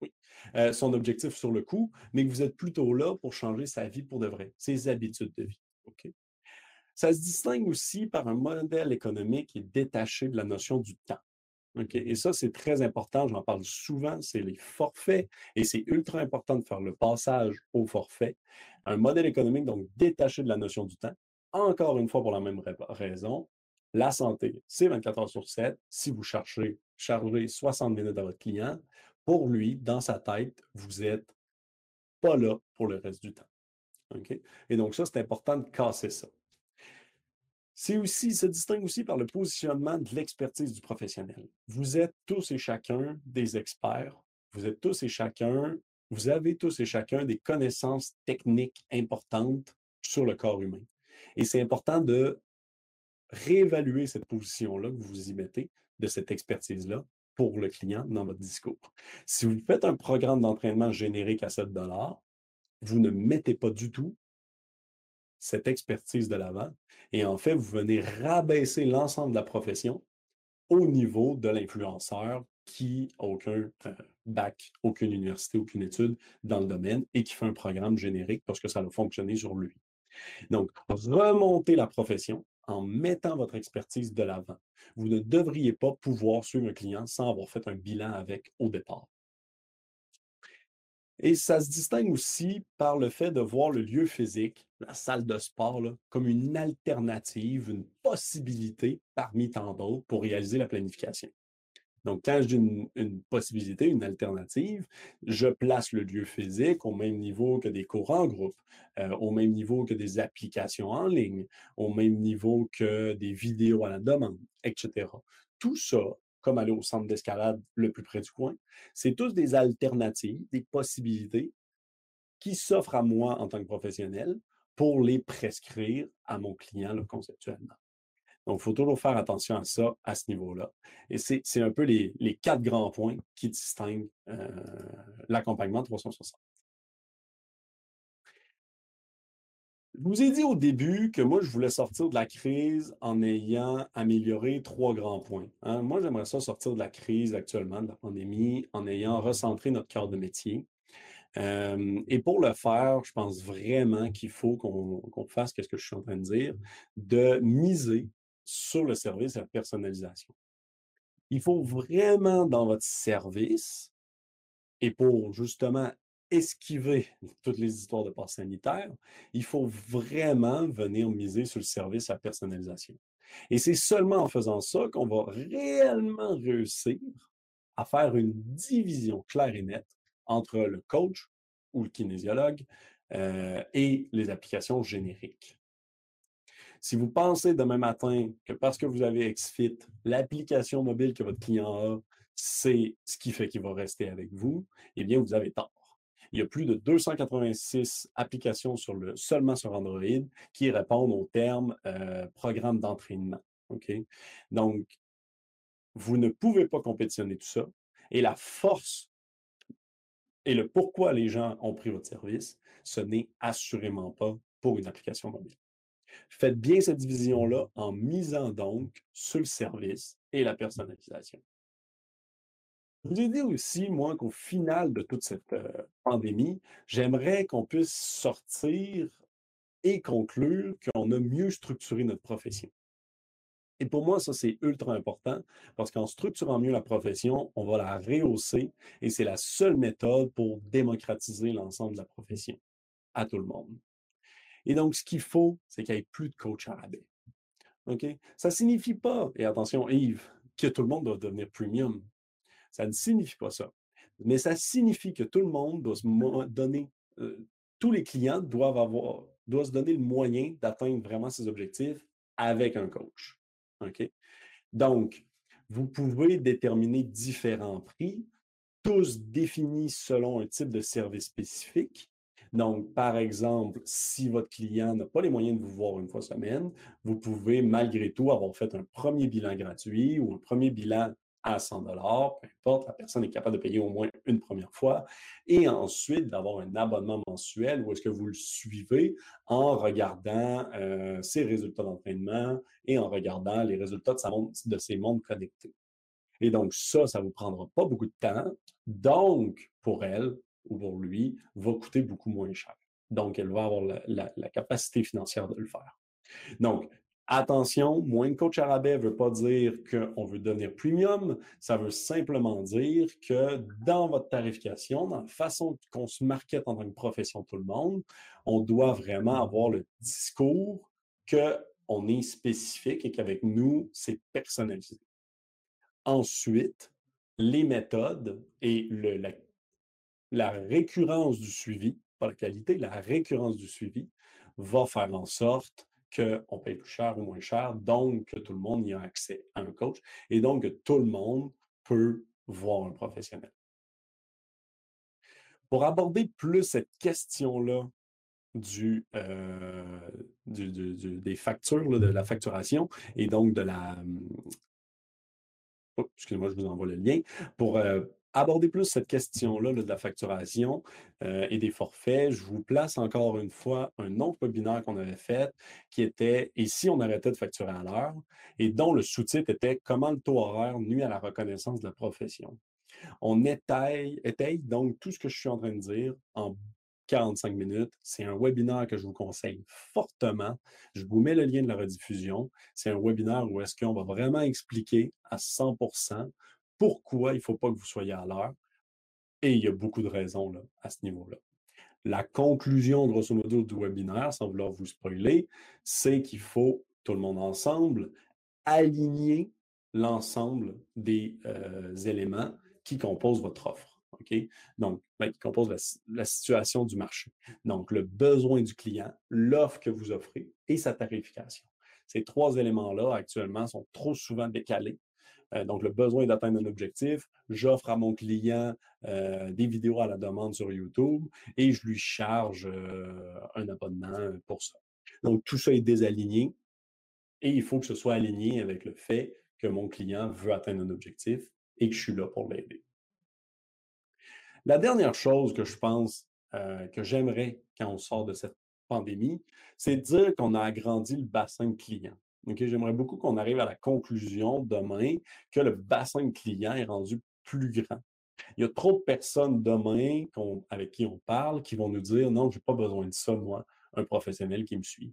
oui. Euh, son objectif sur le coup, mais que vous êtes plutôt là pour changer sa vie pour de vrai, ses habitudes de vie. Ça se distingue aussi par un modèle économique qui est détaché de la notion du temps. Et ça, c'est très important. J'en parle souvent. C'est les forfaits. Et c'est ultra important de faire le passage au forfait. Un modèle économique, donc détaché de la notion du temps. Encore une fois, pour la même raison, la santé, c'est 24 heures sur 7. Si vous cherchez, chargez 60 minutes à votre client, pour lui, dans sa tête, vous n'êtes pas là pour le reste du temps. Et donc, ça, c'est important de casser ça. C'est aussi, se distingue aussi par le positionnement de l'expertise du professionnel. Vous êtes tous et chacun des experts. Vous êtes tous et chacun, vous avez tous et chacun des connaissances techniques importantes sur le corps humain. Et c'est important de réévaluer cette position-là que vous y mettez, de cette expertise-là, pour le client dans votre discours. Si vous faites un programme d'entraînement générique à 7 vous ne mettez pas du tout cette expertise de l'avant. Et en fait, vous venez rabaisser l'ensemble de la profession au niveau de l'influenceur qui n'a aucun euh, bac, aucune université, aucune étude dans le domaine et qui fait un programme générique parce que ça a fonctionné sur lui. Donc, remontez la profession en mettant votre expertise de l'avant. Vous ne devriez pas pouvoir suivre un client sans avoir fait un bilan avec au départ. Et ça se distingue aussi par le fait de voir le lieu physique, la salle de sport, comme une alternative, une possibilité parmi tant d'autres pour réaliser la planification. Donc, quand je dis une, possibilité, une alternative, je place le lieu physique au même niveau que des cours en groupe, euh, au même niveau que des applications en ligne, au même niveau que des vidéos à la demande, etc. Tout ça comme aller au centre d'escalade le plus près du coin. C'est tous des alternatives, des possibilités qui s'offrent à moi en tant que professionnel pour les prescrire à mon client conceptuellement. Donc, il faut toujours faire attention à ça, à ce niveau-là. Et c'est un peu les, quatre grands points qui distinguent euh, l'accompagnement 360. Je vous ai dit au début que moi, je voulais sortir de la crise en ayant amélioré trois grands points. Hein. Moi, j'aimerais ça sortir de la crise actuellement, de la pandémie, en ayant recentré notre cœur de métier. Et pour le faire, je pense vraiment qu'il faut qu'on fasse ce que je suis en train de dire, de miser sur le service et la personnalisation. Il faut vraiment dans votre service, et pour justement esquiver toutes les histoires de passe sanitaire, il faut vraiment venir miser sur le service la personnalisation. Et c'est seulement en faisant ça qu'on va réellement réussir à faire une division claire et nette entre le coach ou le kinésiologue euh, et les applications génériques. Si vous pensez demain matin que parce que vous avez XFIT, l'application mobile que votre client a, c'est ce qui fait qu'il va rester avec vous, eh bien, vous avez tort. Il y a plus de 286 applications sur le, seulement sur Android qui répondent au terme euh, programme d'entraînement. Donc, vous ne pouvez pas compétitionner tout ça. Et la force et le pourquoi les gens ont pris votre service, ce n'est assurément pas pour une application mobile. Faites bien cette division-là en misant donc sur le service et la personnalisation. Je vous ai dit aussi, moi, qu'au final de toute cette euh, j'aimerais qu'on puisse sortir et conclure qu'on a mieux structuré notre profession. Et pour moi, ça, c'est ultra important parce qu'en structurant mieux la profession, on va la rehausser et c'est la seule méthode pour démocratiser l'ensemble de la profession à tout le monde. Et donc, ce qu'il faut, c'est qu'il n'y ait plus de coach à rabais. OK? Ça ne signifie pas, et attention, Yves, que tout le monde doit devenir premium. Ça ne signifie pas ça. Mais ça signifie que tout le monde doit se donner, euh, tous les clients doivent avoir, doivent se donner le moyen d'atteindre vraiment ses objectifs avec un coach. OK? Donc, vous pouvez déterminer différents prix, tous définis selon un type de service spécifique. Donc, par exemple, si votre client n'a pas les moyens de vous voir une fois semaine, vous pouvez malgré tout avoir fait un premier bilan gratuit ou un premier bilan à 100 dollars, peu importe, la personne est capable de payer au moins une première fois, et ensuite d'avoir un abonnement mensuel où est-ce que vous le suivez en regardant euh, ses résultats d'entraînement et en regardant les résultats de, ses montres connectées. Et donc ça, ça vous prendra pas beaucoup de temps, donc pour elle, ou pour lui va coûter beaucoup moins cher. Donc, elle va avoir la, capacité financière de le faire. Donc, attention, moins de coach à ne veut pas dire qu'on veut devenir premium. Ça veut simplement dire que dans votre tarification, dans la façon qu'on se market en tant que profession tout le monde, on doit vraiment avoir le discours qu'on est spécifique et qu'avec nous, c'est personnalisé. Ensuite, les méthodes et la récurrence du suivi, pas la qualité, la récurrence du suivi va faire en sorte qu'on paye plus cher ou moins cher, donc que tout le monde y a accès à un coach et donc que tout le monde peut voir un professionnel. Pour aborder plus cette question-là du, euh, des factures, de la facturation et donc de la... Hum, oh, excusez-moi, je vous envoie le lien. Pour euh, aborder plus cette question-là de la facturation euh, et des forfaits, je vous place encore une fois un autre webinaire qu'on avait fait qui était Et si on arrêtait de facturer à l'heure et dont le sous-titre était Comment le taux horaire nuit à la reconnaissance de la profession. On étaye, étaye donc tout ce que je suis en train de dire en 45 minutes. C'est un webinaire que je vous conseille fortement. Je vous mets le lien de la rediffusion. C'est un webinaire où est-ce qu'on va vraiment expliquer à 100 pourquoi il ne faut pas que vous soyez à l'heure. Et il y a beaucoup de raisons à ce niveau-là. La conclusion, grosso modo, du webinaire, sans vouloir vous spoiler, c'est qu'il faut, tout le monde ensemble, aligner l'ensemble des euh, éléments qui composent votre offre. Donc, ben, qui composent la, situation du marché. Donc, le besoin du client, l'offre que vous offrez et sa tarification. Ces trois éléments-là, actuellement, sont trop souvent décalés euh, donc le besoin d'atteindre un objectif, j'offre à mon client euh, des vidéos à la demande sur YouTube et je lui charge euh, un abonnement pour ça. Donc tout ça est désaligné et il faut que ce soit aligné avec le fait que mon client veut atteindre un objectif et que je suis là pour l'aider. La dernière chose que je pense que j'aimerais quand on sort de cette pandémie, c'est de dire qu'on a agrandi le bassin de clients. J'aimerais beaucoup qu'on arrive à la conclusion demain que le bassin de clients est rendu plus grand. Il y a trop de personnes demain avec qui on parle qui vont nous dire non, je n'ai pas besoin de ça, moi, un professionnel qui me suit.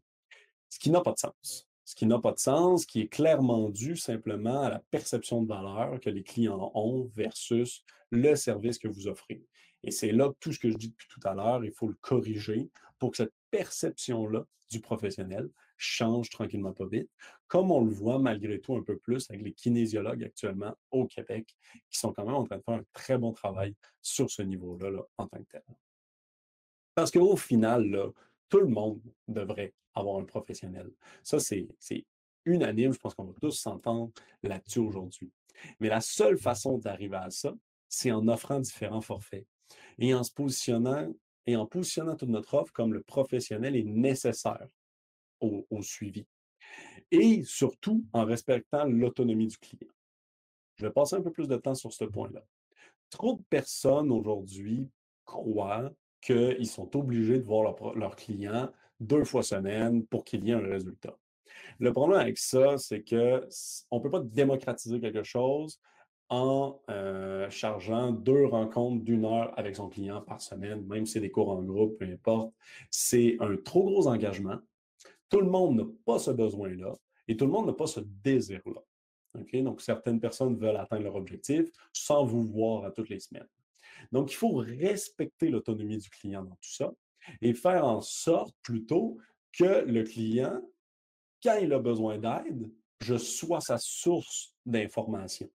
Ce qui n'a pas de sens. Ce qui n'a pas de sens, qui est clairement dû simplement à la perception de valeur que les clients ont versus le service que vous offrez. Et c'est là que tout ce que je dis depuis tout à l'heure, il faut le corriger pour que cette perception-là du professionnel change tranquillement pas vite, comme on le voit malgré tout un peu plus avec les kinésiologues actuellement au Québec, qui sont quand même en train de faire un très bon travail sur ce niveau-là là, en tant que tel. Parce qu'au final, tout le monde devrait avoir un professionnel. Ça, c'est unanime. Je pense qu'on va tous s'entendre là-dessus aujourd'hui. Mais la seule façon d'arriver à ça, c'est en offrant différents forfaits et en se positionnant et en positionnant toute notre offre comme le professionnel est nécessaire au, suivi. Et surtout en respectant l'autonomie du client. Je vais passer un peu plus de temps sur ce point-là. Trop de personnes aujourd'hui croient qu'ils sont obligés de voir leur, leur client deux fois semaine pour qu'il y ait un résultat. Le problème avec ça, c'est qu'on ne peut pas démocratiser quelque chose en euh, chargeant deux rencontres d'une heure avec son client par semaine, même si c'est des cours en groupe, peu importe. C'est un trop gros engagement. Tout le monde n'a pas ce besoin-là et tout le monde n'a pas ce désir-là. Donc, certaines personnes veulent atteindre leur objectif sans vous voir à toutes les semaines. Donc, il faut respecter l'autonomie du client dans tout ça et faire en sorte plutôt que le client, quand il a besoin d'aide, je sois sa source d'information.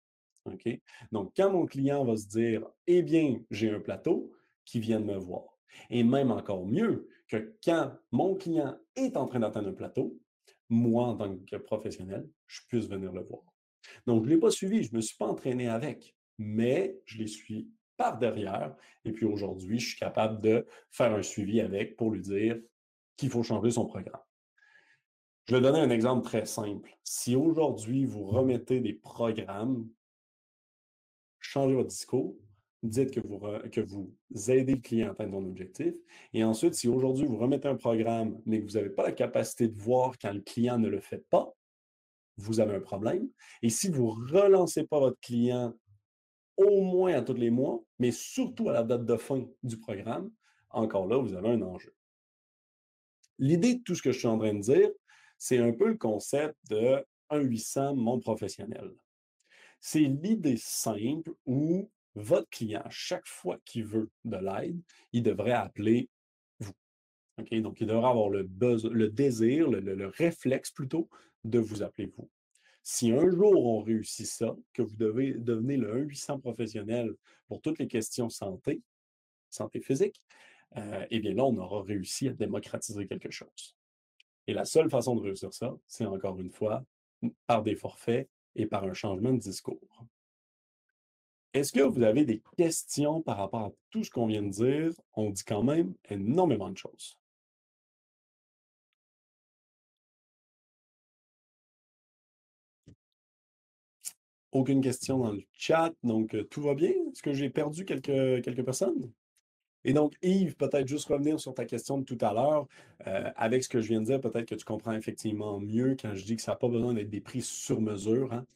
Donc, quand mon client va se dire, eh bien, j'ai un plateau, qui vienne me voir. Et même encore mieux, que quand mon client est en train d'atteindre un plateau, moi, en tant que professionnel, je puisse venir le voir. Donc, je ne l'ai pas suivi, je ne me suis pas entraîné avec, mais je les suis par derrière. Et puis aujourd'hui, je suis capable de faire un suivi avec pour lui dire qu'il faut changer son programme. Je vais donner un exemple très simple. Si aujourd'hui, vous remettez des programmes changez votre discours, dites que vous, que vous aidez le client à atteindre son objectif. Et ensuite, si aujourd'hui vous remettez un programme, mais que vous n'avez pas la capacité de voir quand le client ne le fait pas, vous avez un problème. Et si vous ne relancez pas votre client au moins à tous les mois, mais surtout à la date de fin du programme, encore là, vous avez un enjeu. L'idée de tout ce que je suis en train de dire, c'est un peu le concept de 1-800 mon professionnel. C'est l'idée simple où votre client, chaque fois qu'il veut de l'aide, il devrait appeler vous. Donc, il devrait avoir le, désir, le, réflexe plutôt, de vous appeler vous. Si un jour on réussit ça, que vous devez devenir le 1-800 professionnel pour toutes les questions santé, santé physique, euh, eh bien là, on aura réussi à démocratiser quelque chose. Et la seule façon de réussir ça, c'est encore une fois par des forfaits et par un changement de discours. Est-ce que vous avez des questions par rapport à tout ce qu'on vient de dire? On dit quand même énormément de choses. Aucune question dans le chat, donc euh, tout va bien? Est-ce que j'ai perdu quelques, quelques personnes? Et donc, Yves, peut-être juste revenir sur ta question de tout à l'heure. Euh, avec ce que je viens de dire, peut-être que tu comprends effectivement mieux quand je dis que ça n'a pas besoin d'être des prix sur mesure. Hein.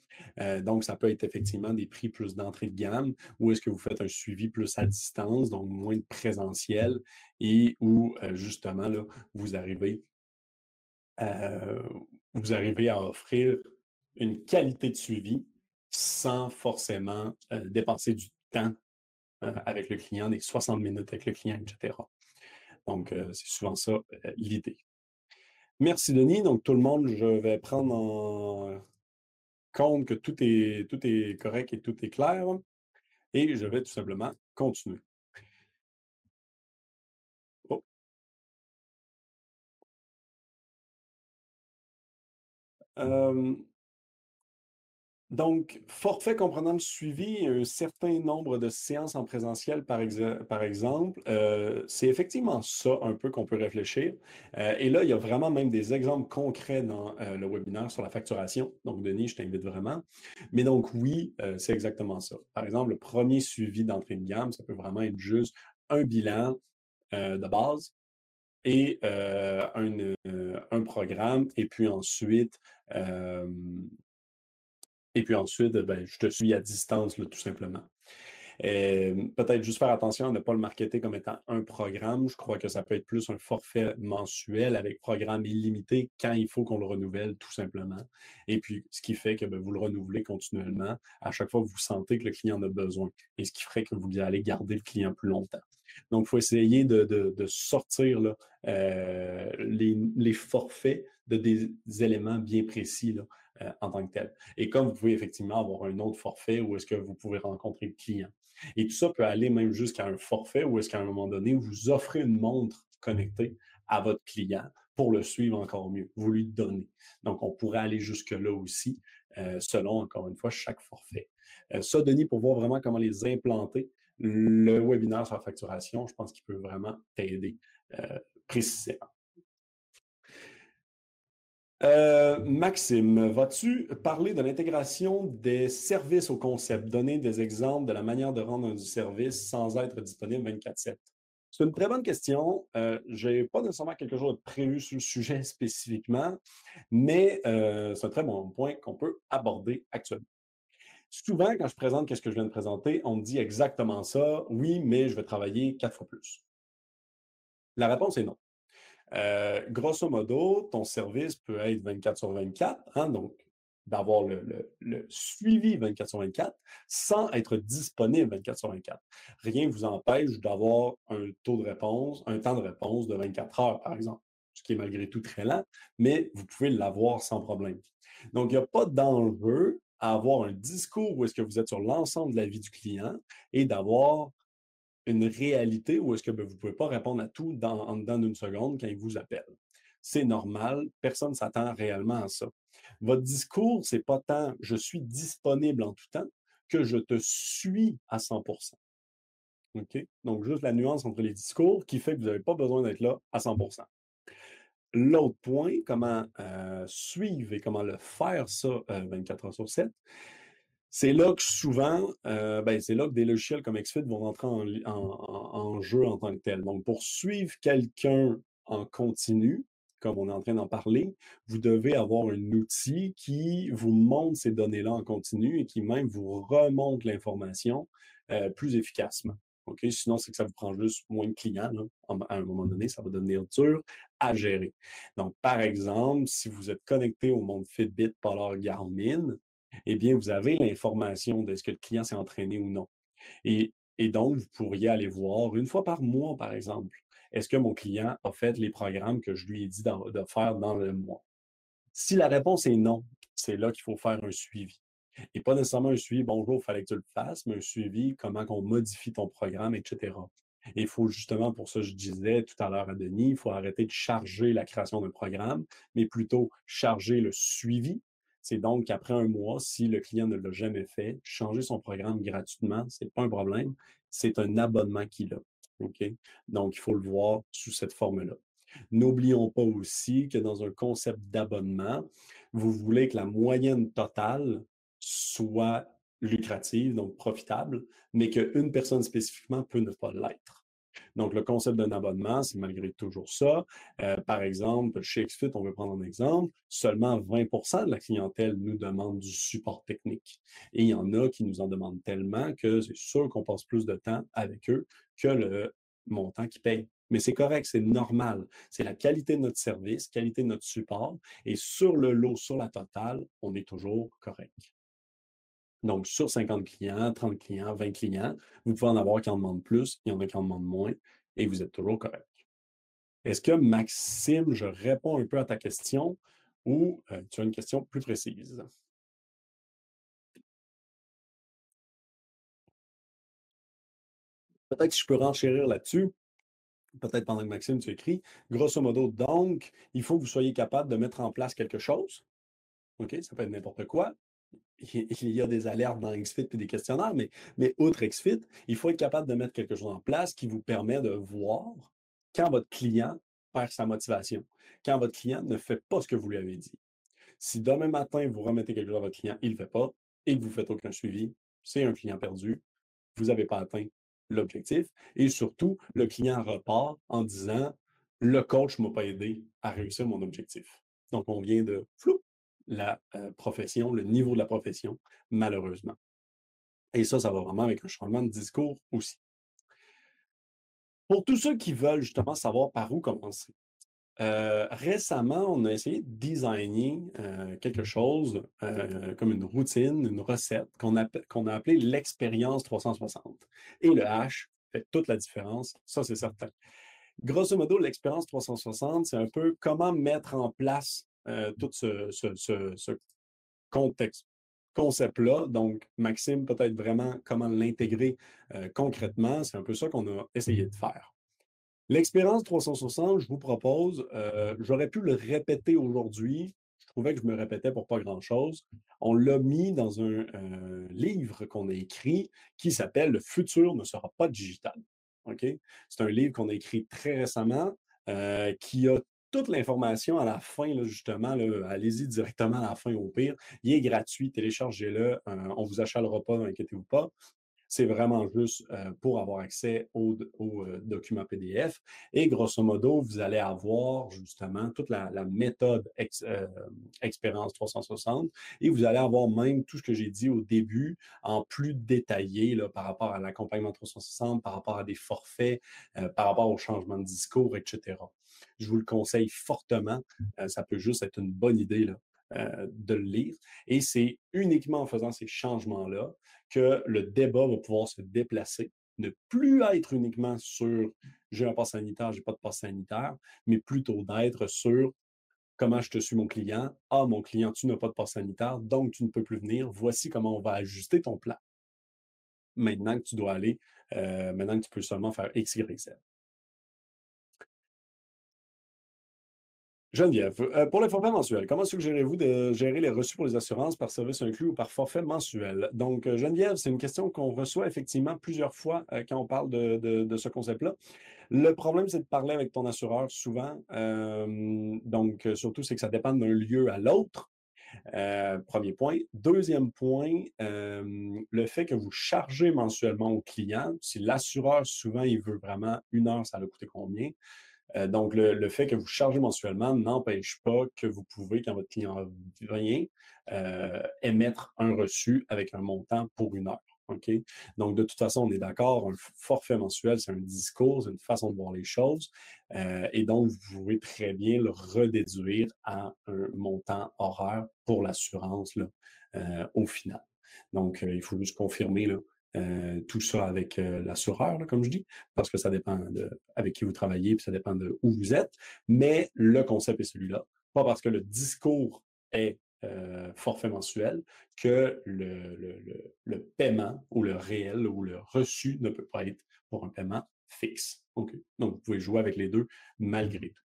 Euh, donc, ça peut être effectivement des prix plus d'entrée de gamme ou est-ce que vous faites un suivi plus à distance, donc moins de présentiel et où euh, justement, là, vous arrivez, vous arrivez à offrir une qualité de suivi sans forcément dépenser du temps avec le client, des 60 minutes avec le client, etc. Donc, euh, c'est souvent ça euh, l'idée. Merci Denis. Donc, tout le monde, je vais prendre en compte que tout est, tout est correct et tout est clair. Et je vais tout simplement continuer. Oh. Donc, forfait comprenant le suivi, un certain nombre de séances en présentiel, par, par exemple, euh, c'est effectivement ça un peu qu'on peut réfléchir. Euh, et là, il y a vraiment même des exemples concrets dans euh, le webinaire sur la facturation. Donc, Denis, je t'invite vraiment. Mais donc, oui, c'est exactement ça. Par exemple, le premier suivi d'entrée de gamme, ça peut vraiment être juste un bilan de base et un, un, programme, et puis ensuite et puis ensuite, ben, je te suis à distance, tout simplement. Peut-être juste faire attention à ne pas le marketer comme étant un programme. Je crois que ça peut être plus un forfait mensuel avec programme illimité quand il faut qu'on le renouvelle, tout simplement. Et puis, ce qui fait que ben, vous le renouvelez continuellement à chaque fois que vous sentez que le client en a besoin. Et ce qui ferait que vous allez garder le client plus longtemps. Donc, il faut essayer de, sortir euh, les, forfaits de des éléments bien précis euh, en tant que tel. Et comme vous pouvez effectivement avoir un autre forfait où est-ce que vous pouvez rencontrer le client. Et tout ça peut aller même jusqu'à un forfait où est-ce qu'à un moment donné, vous offrez une montre connectée à votre client pour le suivre encore mieux. Vous lui donnez. Donc, on pourrait aller jusque-là aussi, euh, selon, encore une fois, chaque forfait. ça, Denis, pour voir vraiment comment les implanter, le webinaire sur la facturation, je pense qu'il peut vraiment t'aider euh, précisément. Euh, Maxime, vas-tu parler de l'intégration des services au concept, donner des exemples de la manière de rendre un service sans être disponible 24-7? C'est une très bonne question. Euh, je n'ai pas nécessairement quelque chose de prévu sur le sujet spécifiquement, mais c'est un très bon point qu'on peut aborder actuellement. Souvent, quand je présente qu'est-ce que je viens de présenter, on me dit exactement ça. Oui, mais je vais travailler quatre fois plus. La réponse est non. Euh, grosso modo, ton service peut être 24 sur 24, hein, donc d'avoir le, suivi 24 sur 24 sans être disponible 24 sur 24. Rien ne vous empêche d'avoir un taux de réponse, un temps de réponse de 24 heures, par exemple, ce qui est malgré tout très lent, mais vous pouvez l'avoir sans problème. Donc, il n'y a pas d'enjeu à avoir un discours où est-ce que vous êtes sur l'ensemble de la vie du client et d'avoir une réalité où est-ce que ben, vous ne pouvez pas répondre à tout dans, en dedans d'une seconde quand il vous appelle. C'est normal, personne ne s'attend réellement à ça. Votre discours, c'est pas tant je suis disponible en tout temps que je te suis à 100 OK? Donc, juste la nuance entre les discours qui fait que vous n'avez pas besoin d'être là à 100% L'autre point, comment euh, suivre et comment le faire ça 24 euh, heures sur 7, c'est là que souvent, euh, ben, c'est là que des logiciels comme XFIT vont rentrer en, jeu en tant que tel. Donc, pour suivre quelqu'un en continu, comme on est en train d'en parler, vous devez avoir un outil qui vous montre ces données-là en continu et qui même vous remonte l'information plus efficacement. Sinon, c'est que ça vous prend juste moins de clients. À un moment donné, ça va devenir dur à gérer. Donc, par exemple, si vous êtes connecté au monde Fitbit, Polar, Garmin, eh bien, vous avez l'information de ce que le client s'est entraîné ou non. Et, donc, vous pourriez aller voir une fois par mois, par exemple, est-ce que mon client a fait les programmes que je lui ai dit de faire dans le mois? Si la réponse est non, c'est là qu'il faut faire un suivi. Et pas nécessairement un suivi, bonjour, il fallait que tu le fasses, mais un suivi, comment on modifie ton programme, etc. Et il faut justement, pour ça, je disais tout à l'heure à Denis, il faut arrêter de charger la création d'un programme, mais plutôt charger le suivi. C'est donc qu'après un mois, si le client ne l'a jamais fait, changer son programme gratuitement, ce n'est pas un problème. C'est un abonnement qu'il a. Donc, il faut le voir sous cette forme-là. N'oublions pas aussi que dans un concept d'abonnement, vous voulez que la moyenne totale soit lucrative, donc profitable, mais qu'une personne spécifiquement peut ne pas l'être. Donc, le concept d'un abonnement, c'est malgré toujours ça. Euh, par exemple, chez XFIT, on veut prendre un exemple, seulement 20% de la clientèle nous demande du support technique. Et il y en a qui nous en demandent tellement que c'est sûr qu'on passe plus de temps avec eux que le montant qu'ils payent. Mais c'est correct, c'est normal. C'est la qualité de notre service, qualité de notre support. Et sur le lot, sur la totale, on est toujours correct. Donc, sur 50 clients, 30 clients, 20 clients, vous pouvez en avoir qui en demandent plus, il y en a qui en demandent moins, et vous êtes toujours correct. Est-ce que, Maxime, je réponds un peu à ta question ou euh, tu as une question plus précise? Peut-être que je peux renchérir là-dessus. Peut-être pendant que Maxime, tu écris. Grosso modo, donc, il faut que vous soyez capable de mettre en place quelque chose. OK? Ça peut être n'importe quoi il y a des alertes dans XFIT et des questionnaires, mais, mais outre XFIT, il faut être capable de mettre quelque chose en place qui vous permet de voir quand votre client perd sa motivation, quand votre client ne fait pas ce que vous lui avez dit. Si demain matin, vous remettez quelque chose à votre client, il ne le fait pas et que vous ne faites aucun suivi, c'est un client perdu. Vous n'avez pas atteint l'objectif. Et surtout, le client repart en disant le coach ne m'a pas aidé à réussir mon objectif. Donc, on vient de flou la euh, profession, le niveau de la profession, malheureusement. Et ça, ça va vraiment avec un changement de discours aussi. Pour tous ceux qui veulent justement savoir par où commencer, euh, récemment, on a essayé de designer euh, quelque chose comme une routine, une recette qu'on a, a appelé l'expérience 360. Et le H fait toute la différence, ça c'est certain. Grosso modo, l'expérience 360, c'est un peu comment mettre en place euh, tout ce, contexte, concept-là. Donc, Maxime, peut-être vraiment comment l'intégrer euh, concrètement. C'est un peu ça qu'on a essayé de faire. L'expérience 360, je vous propose, euh, j'aurais pu le répéter aujourd'hui. Je trouvais que je me répétais pour pas grand-chose. On l'a mis dans un livre qu'on a écrit qui s'appelle Le futur ne sera pas digital. OK? C'est un livre qu'on a écrit très récemment qui a toute l'information à la fin, justement, allez-y directement à la fin au pire. Il est gratuit, téléchargez-le. Euh, on ne vous achalera pas, inquiétez-vous pas. C'est vraiment juste euh, pour avoir accès au, euh, document PDF. Et grosso modo, vous allez avoir justement toute la, méthode Expérience 360 et vous allez avoir même tout ce que j'ai dit au début en plus détaillé par rapport à l'accompagnement 360, par rapport à des forfaits, par rapport au changement de discours, etc je vous le conseille fortement. Mmh. Euh, ça peut juste être une bonne idée là, euh, de le lire. Et c'est uniquement en faisant ces changements-là que le débat va pouvoir se déplacer, ne plus être uniquement sur j'ai un pass sanitaire, j'ai pas de passe sanitaire, mais plutôt d'être sur comment je te suis mon client? Ah, mon client, tu n'as pas de passe sanitaire, donc tu ne peux plus venir. Voici comment on va ajuster ton plan. Maintenant que tu dois aller, euh, maintenant que tu peux seulement faire X, Y, Z. Geneviève, euh, pour les forfaits mensuels, comment suggérez-vous de gérer les reçus pour les assurances par service inclus ou par forfait mensuel? Donc, euh, Geneviève, c'est une question qu'on reçoit effectivement plusieurs fois euh, quand on parle de, ce concept-là. Le problème, c'est de parler avec ton assureur souvent. donc, surtout, c'est que ça dépend d'un lieu à l'autre. premier point. Deuxième point, le fait que vous chargez mensuellement au client, si l'assureur, souvent, il veut vraiment une heure, ça va coûter combien? Euh, donc, le, fait que vous chargez mensuellement n'empêche pas que vous pouvez, quand votre client vient, euh, émettre un reçu avec un montant pour une heure. Donc, de toute façon, on est d'accord, un forfait mensuel, c'est un discours, c'est une façon de voir les choses. Euh, et donc, vous pouvez très bien le redéduire à un montant horaire pour l'assurance au final. Donc, il faut juste confirmer là, euh, tout ça avec euh, l'assureur, comme je dis, parce que ça dépend de avec qui vous travaillez, puis ça dépend de où vous êtes. Mais le concept est celui-là. Pas parce que le discours est euh, forfait mensuel que le, paiement ou le réel ou le reçu ne peut pas être pour un paiement fixe. Donc, vous pouvez jouer avec les deux malgré tout.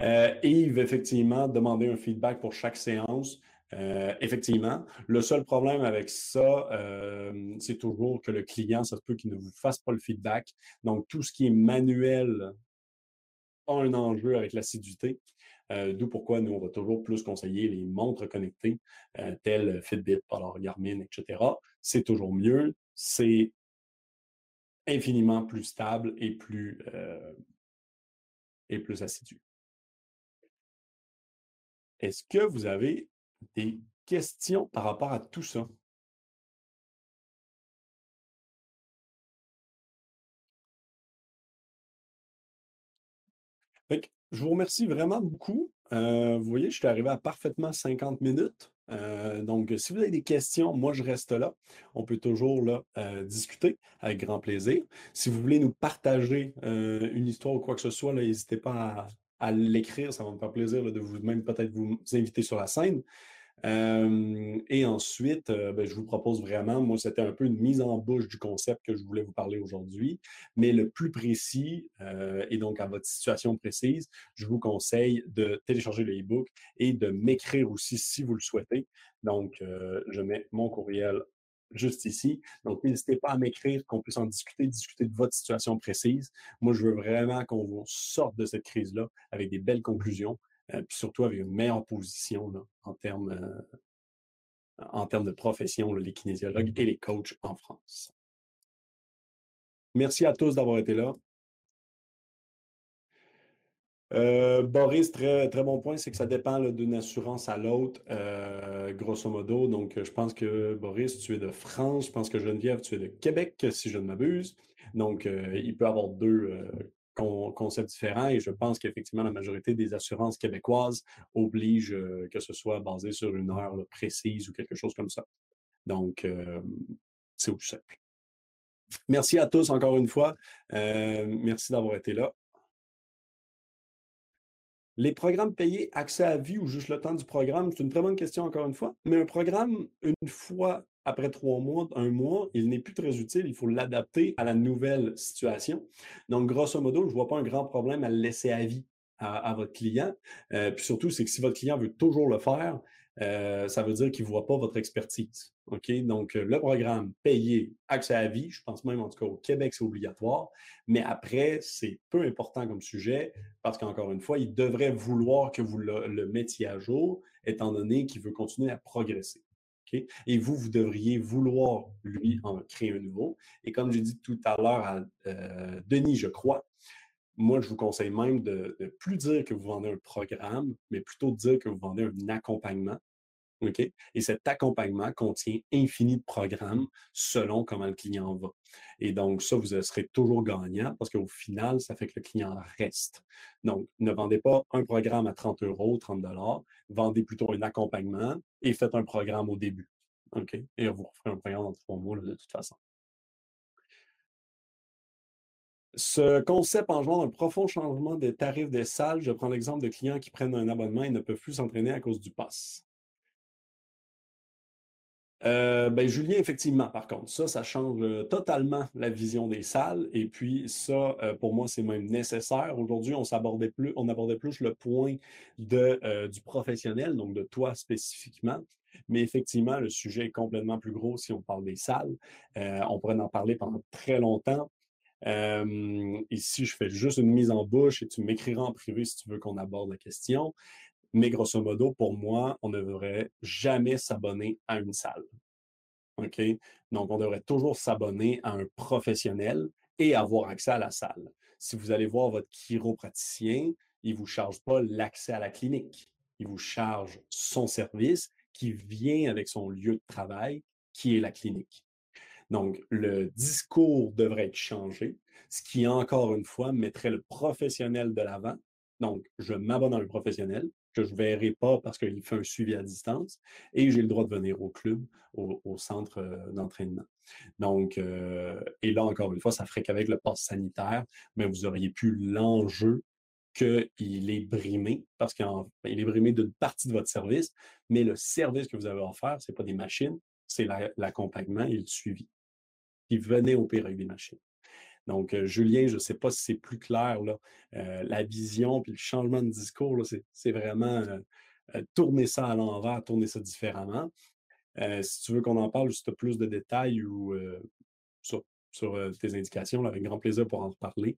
et il va effectivement demander un feedback pour chaque séance. Euh, effectivement, le seul problème avec ça, euh, c'est toujours que le client, ça se peut qu'il ne vous fasse pas le feedback. Donc, tout ce qui est manuel a un enjeu avec l'assiduité. Euh, d'où pourquoi nous, on va toujours plus conseiller les montres connectées, telles Fitbit, alors Garmin, etc. C'est toujours mieux. C'est infiniment plus stable et plus, et plus assidu. Est-ce que vous avez des questions par rapport à tout ça? je vous remercie vraiment beaucoup. Euh, vous voyez, je suis arrivé à parfaitement 50 minutes. Euh, donc, si vous avez des questions, moi, je reste là. On peut toujours là, euh, discuter avec grand plaisir. Si vous voulez nous partager une histoire ou quoi que ce soit, n'hésitez pas à, l'écrire. Ça va me faire plaisir de vous même peut-être vous inviter sur la scène. Et ensuite, ben, je vous propose vraiment, moi, c'était un peu une mise en bouche du concept que je voulais vous parler aujourd'hui, mais le plus précis, et donc à votre situation précise, je vous conseille de télécharger le e-book et de m'écrire aussi si vous le souhaitez. Donc, je mets mon courriel juste ici. Donc, n'hésitez pas à m'écrire, qu'on puisse en discuter, discuter de votre situation précise. Moi, je veux vraiment qu'on sorte de cette crise-là avec des belles conclusions, euh, puis surtout avec une meilleure position en termes euh, en termes de profession, les kinésiologues et les coachs en France. Merci à tous d'avoir été là. Euh, Boris, très, très bon point, c'est que ça dépend d'une assurance à l'autre, euh, grosso modo. Donc, je pense que Boris, tu es de France. Je pense que Geneviève, tu es de Québec, si je ne m'abuse. Donc, euh, il peut avoir deux concepts différents et je pense qu'effectivement, la majorité des assurances québécoises obligent que ce soit basé sur une heure précise ou quelque chose comme ça. Donc, c'est au plus simple. Merci à tous encore une fois. merci d'avoir été là. Les programmes payés, accès à vie ou juste le temps du programme, c'est une très bonne question encore une fois. Mais un programme, une fois après trois mois, un mois, il n'est plus très utile. Il faut l'adapter à la nouvelle situation. Donc, grosso modo, je ne vois pas un grand problème à le laisser à vie à, votre client. Euh, puis surtout, c'est que si votre client veut toujours le faire, euh, ça veut dire qu'il ne voit pas votre expertise. OK? Donc, euh, le programme payé, accès à vie, je pense même en tout cas au Québec, c'est obligatoire. Mais après, c'est peu important comme sujet parce qu'encore une fois, il devrait vouloir que vous le, mettiez à jour, étant donné qu'il veut continuer à progresser. Et vous, vous devriez vouloir, lui, en créer un nouveau. Et comme j'ai dit tout à l'heure à euh, Denis, je crois, moi, je vous conseille même de ne plus dire que vous vendez un programme, mais plutôt de dire que vous vendez un accompagnement. Et cet accompagnement contient infini de programmes selon comment le client va. Et donc, ça, vous serez toujours gagnant parce qu'au final, ça fait que le client reste. Donc, ne vendez pas un programme à 30 euros, 30 dollars. Vendez plutôt un accompagnement et faites un programme au début. OK? Et vous referez un programme dans trois mois de toute façon. Ce concept engendre un profond changement des tarifs des salles. Je prends l'exemple de clients qui prennent un abonnement et ne peuvent plus s'entraîner à cause du pass. Euh, ben, Julien, effectivement, par contre, ça, ça change euh, totalement la vision des salles. Et puis, ça, euh, pour moi, c'est même nécessaire. Aujourd'hui, on s'abordait plus, on abordait plus le point de, du professionnel, donc de toi spécifiquement. Mais effectivement, le sujet est complètement plus gros si on parle des salles. on pourrait en parler pendant très longtemps ici, je fais juste une mise en bouche et tu m'écriras en privé si tu veux qu'on aborde la question. Mais grosso modo, pour moi, on ne devrait jamais s'abonner à une salle. OK? Donc, on devrait toujours s'abonner à un professionnel et avoir accès à la salle. Si vous allez voir votre chiropraticien, il ne vous charge pas l'accès à la clinique. Il vous charge son service qui vient avec son lieu de travail, qui est la clinique. Donc, le discours devrait être changé, ce qui, encore une fois, mettrait le professionnel de l'avant. Donc, je m'abonne à un professionnel que je ne verrai pas parce qu'il fait un suivi à distance et j'ai le droit de venir au club, au, centre euh, d'entraînement. Donc, euh, et là, encore une fois, ça ferait qu'avec le pass sanitaire, mais vous auriez pu l'enjeu qu'il est brimé, parce qu'il est brimé d'une partie de votre service, mais le service que vous avez offert, ce n'est pas des machines, c'est l'accompagnement et le suivi. Venait au pire avec des machines. Donc, euh, Julien, je ne sais pas si c'est plus clair, euh, la vision puis le changement de discours, c'est vraiment euh, tourner ça à l'envers, tourner ça différemment. si tu veux qu'on en parle, juste plus de détails ou sur, tes indications, avec grand plaisir pour en parler.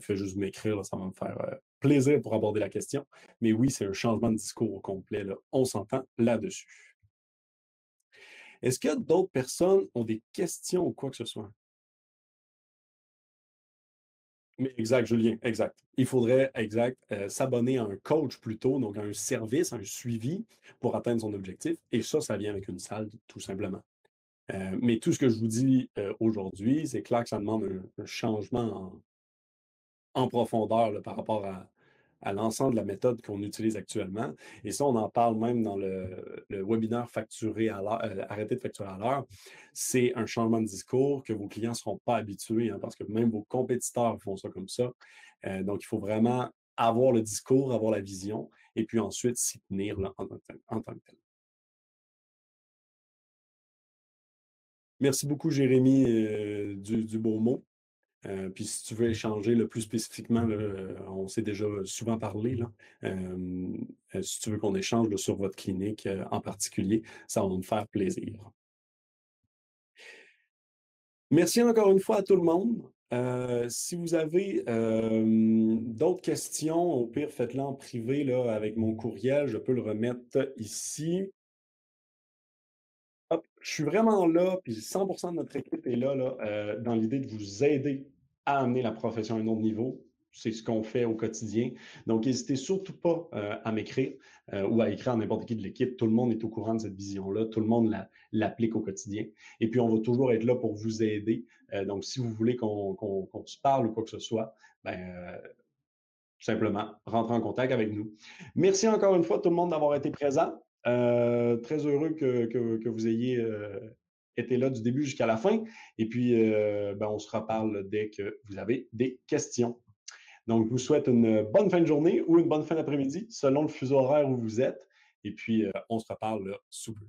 fais juste m'écrire, ça va me faire plaisir pour aborder la question. Mais oui, c'est un changement de discours au complet. On s'entend là-dessus. Est-ce que d'autres personnes ont des questions ou quoi que ce soit? Exact, Julien, exact. Il faudrait, exact, euh, s'abonner à un coach plutôt, donc à un service, un suivi pour atteindre son objectif. Et ça, ça vient avec une salle, tout simplement. Euh, mais tout ce que je vous dis euh, aujourd'hui, c'est clair que ça demande un, changement en, profondeur par rapport à, à l'ensemble de la méthode qu'on utilise actuellement. Et ça, on en parle même dans le, webinaire facturé à l'heure, euh, de facturer à l'heure. C'est un changement de discours que vos clients ne seront pas habitués hein, parce que même vos compétiteurs font ça comme ça. Euh, donc, il faut vraiment avoir le discours, avoir la vision et puis ensuite s'y tenir là, en, tant que tel. Merci beaucoup, Jérémy, euh, du, du, beau mot. Euh, puis si tu veux échanger le plus spécifiquement, on s'est déjà souvent parlé, là, euh, euh, si tu veux qu'on échange sur votre clinique en particulier, ça va nous faire plaisir. Merci encore une fois à tout le monde. Si vous avez d'autres questions, au pire, faites-le en privé là, avec mon courriel. Je peux le remettre ici. Je suis vraiment là, puis 100% de notre équipe est là, là euh, dans l'idée de vous aider à amener la profession à un autre niveau. C'est ce qu'on fait au quotidien. Donc, n'hésitez surtout pas euh, à m'écrire euh, ou à écrire à n'importe qui de l'équipe. Tout le monde est au courant de cette vision-là. Tout le monde la- l'applique au quotidien. Et puis, on va toujours être là pour vous aider. Donc, si vous voulez qu'on se parle ou quoi que ce soit, ben, simplement rentrez en contact avec nous. Merci encore une fois tout le monde d'avoir été présent. Euh, très heureux que, vous ayez euh, été là du début jusqu'à la fin. Et puis, euh, ben, on se reparle dès que vous avez des questions. Donc, je vous souhaite une bonne fin de journée ou une bonne fin d'après-midi, selon le fuseau horaire où vous êtes. Et puis, on se reparle sous peu.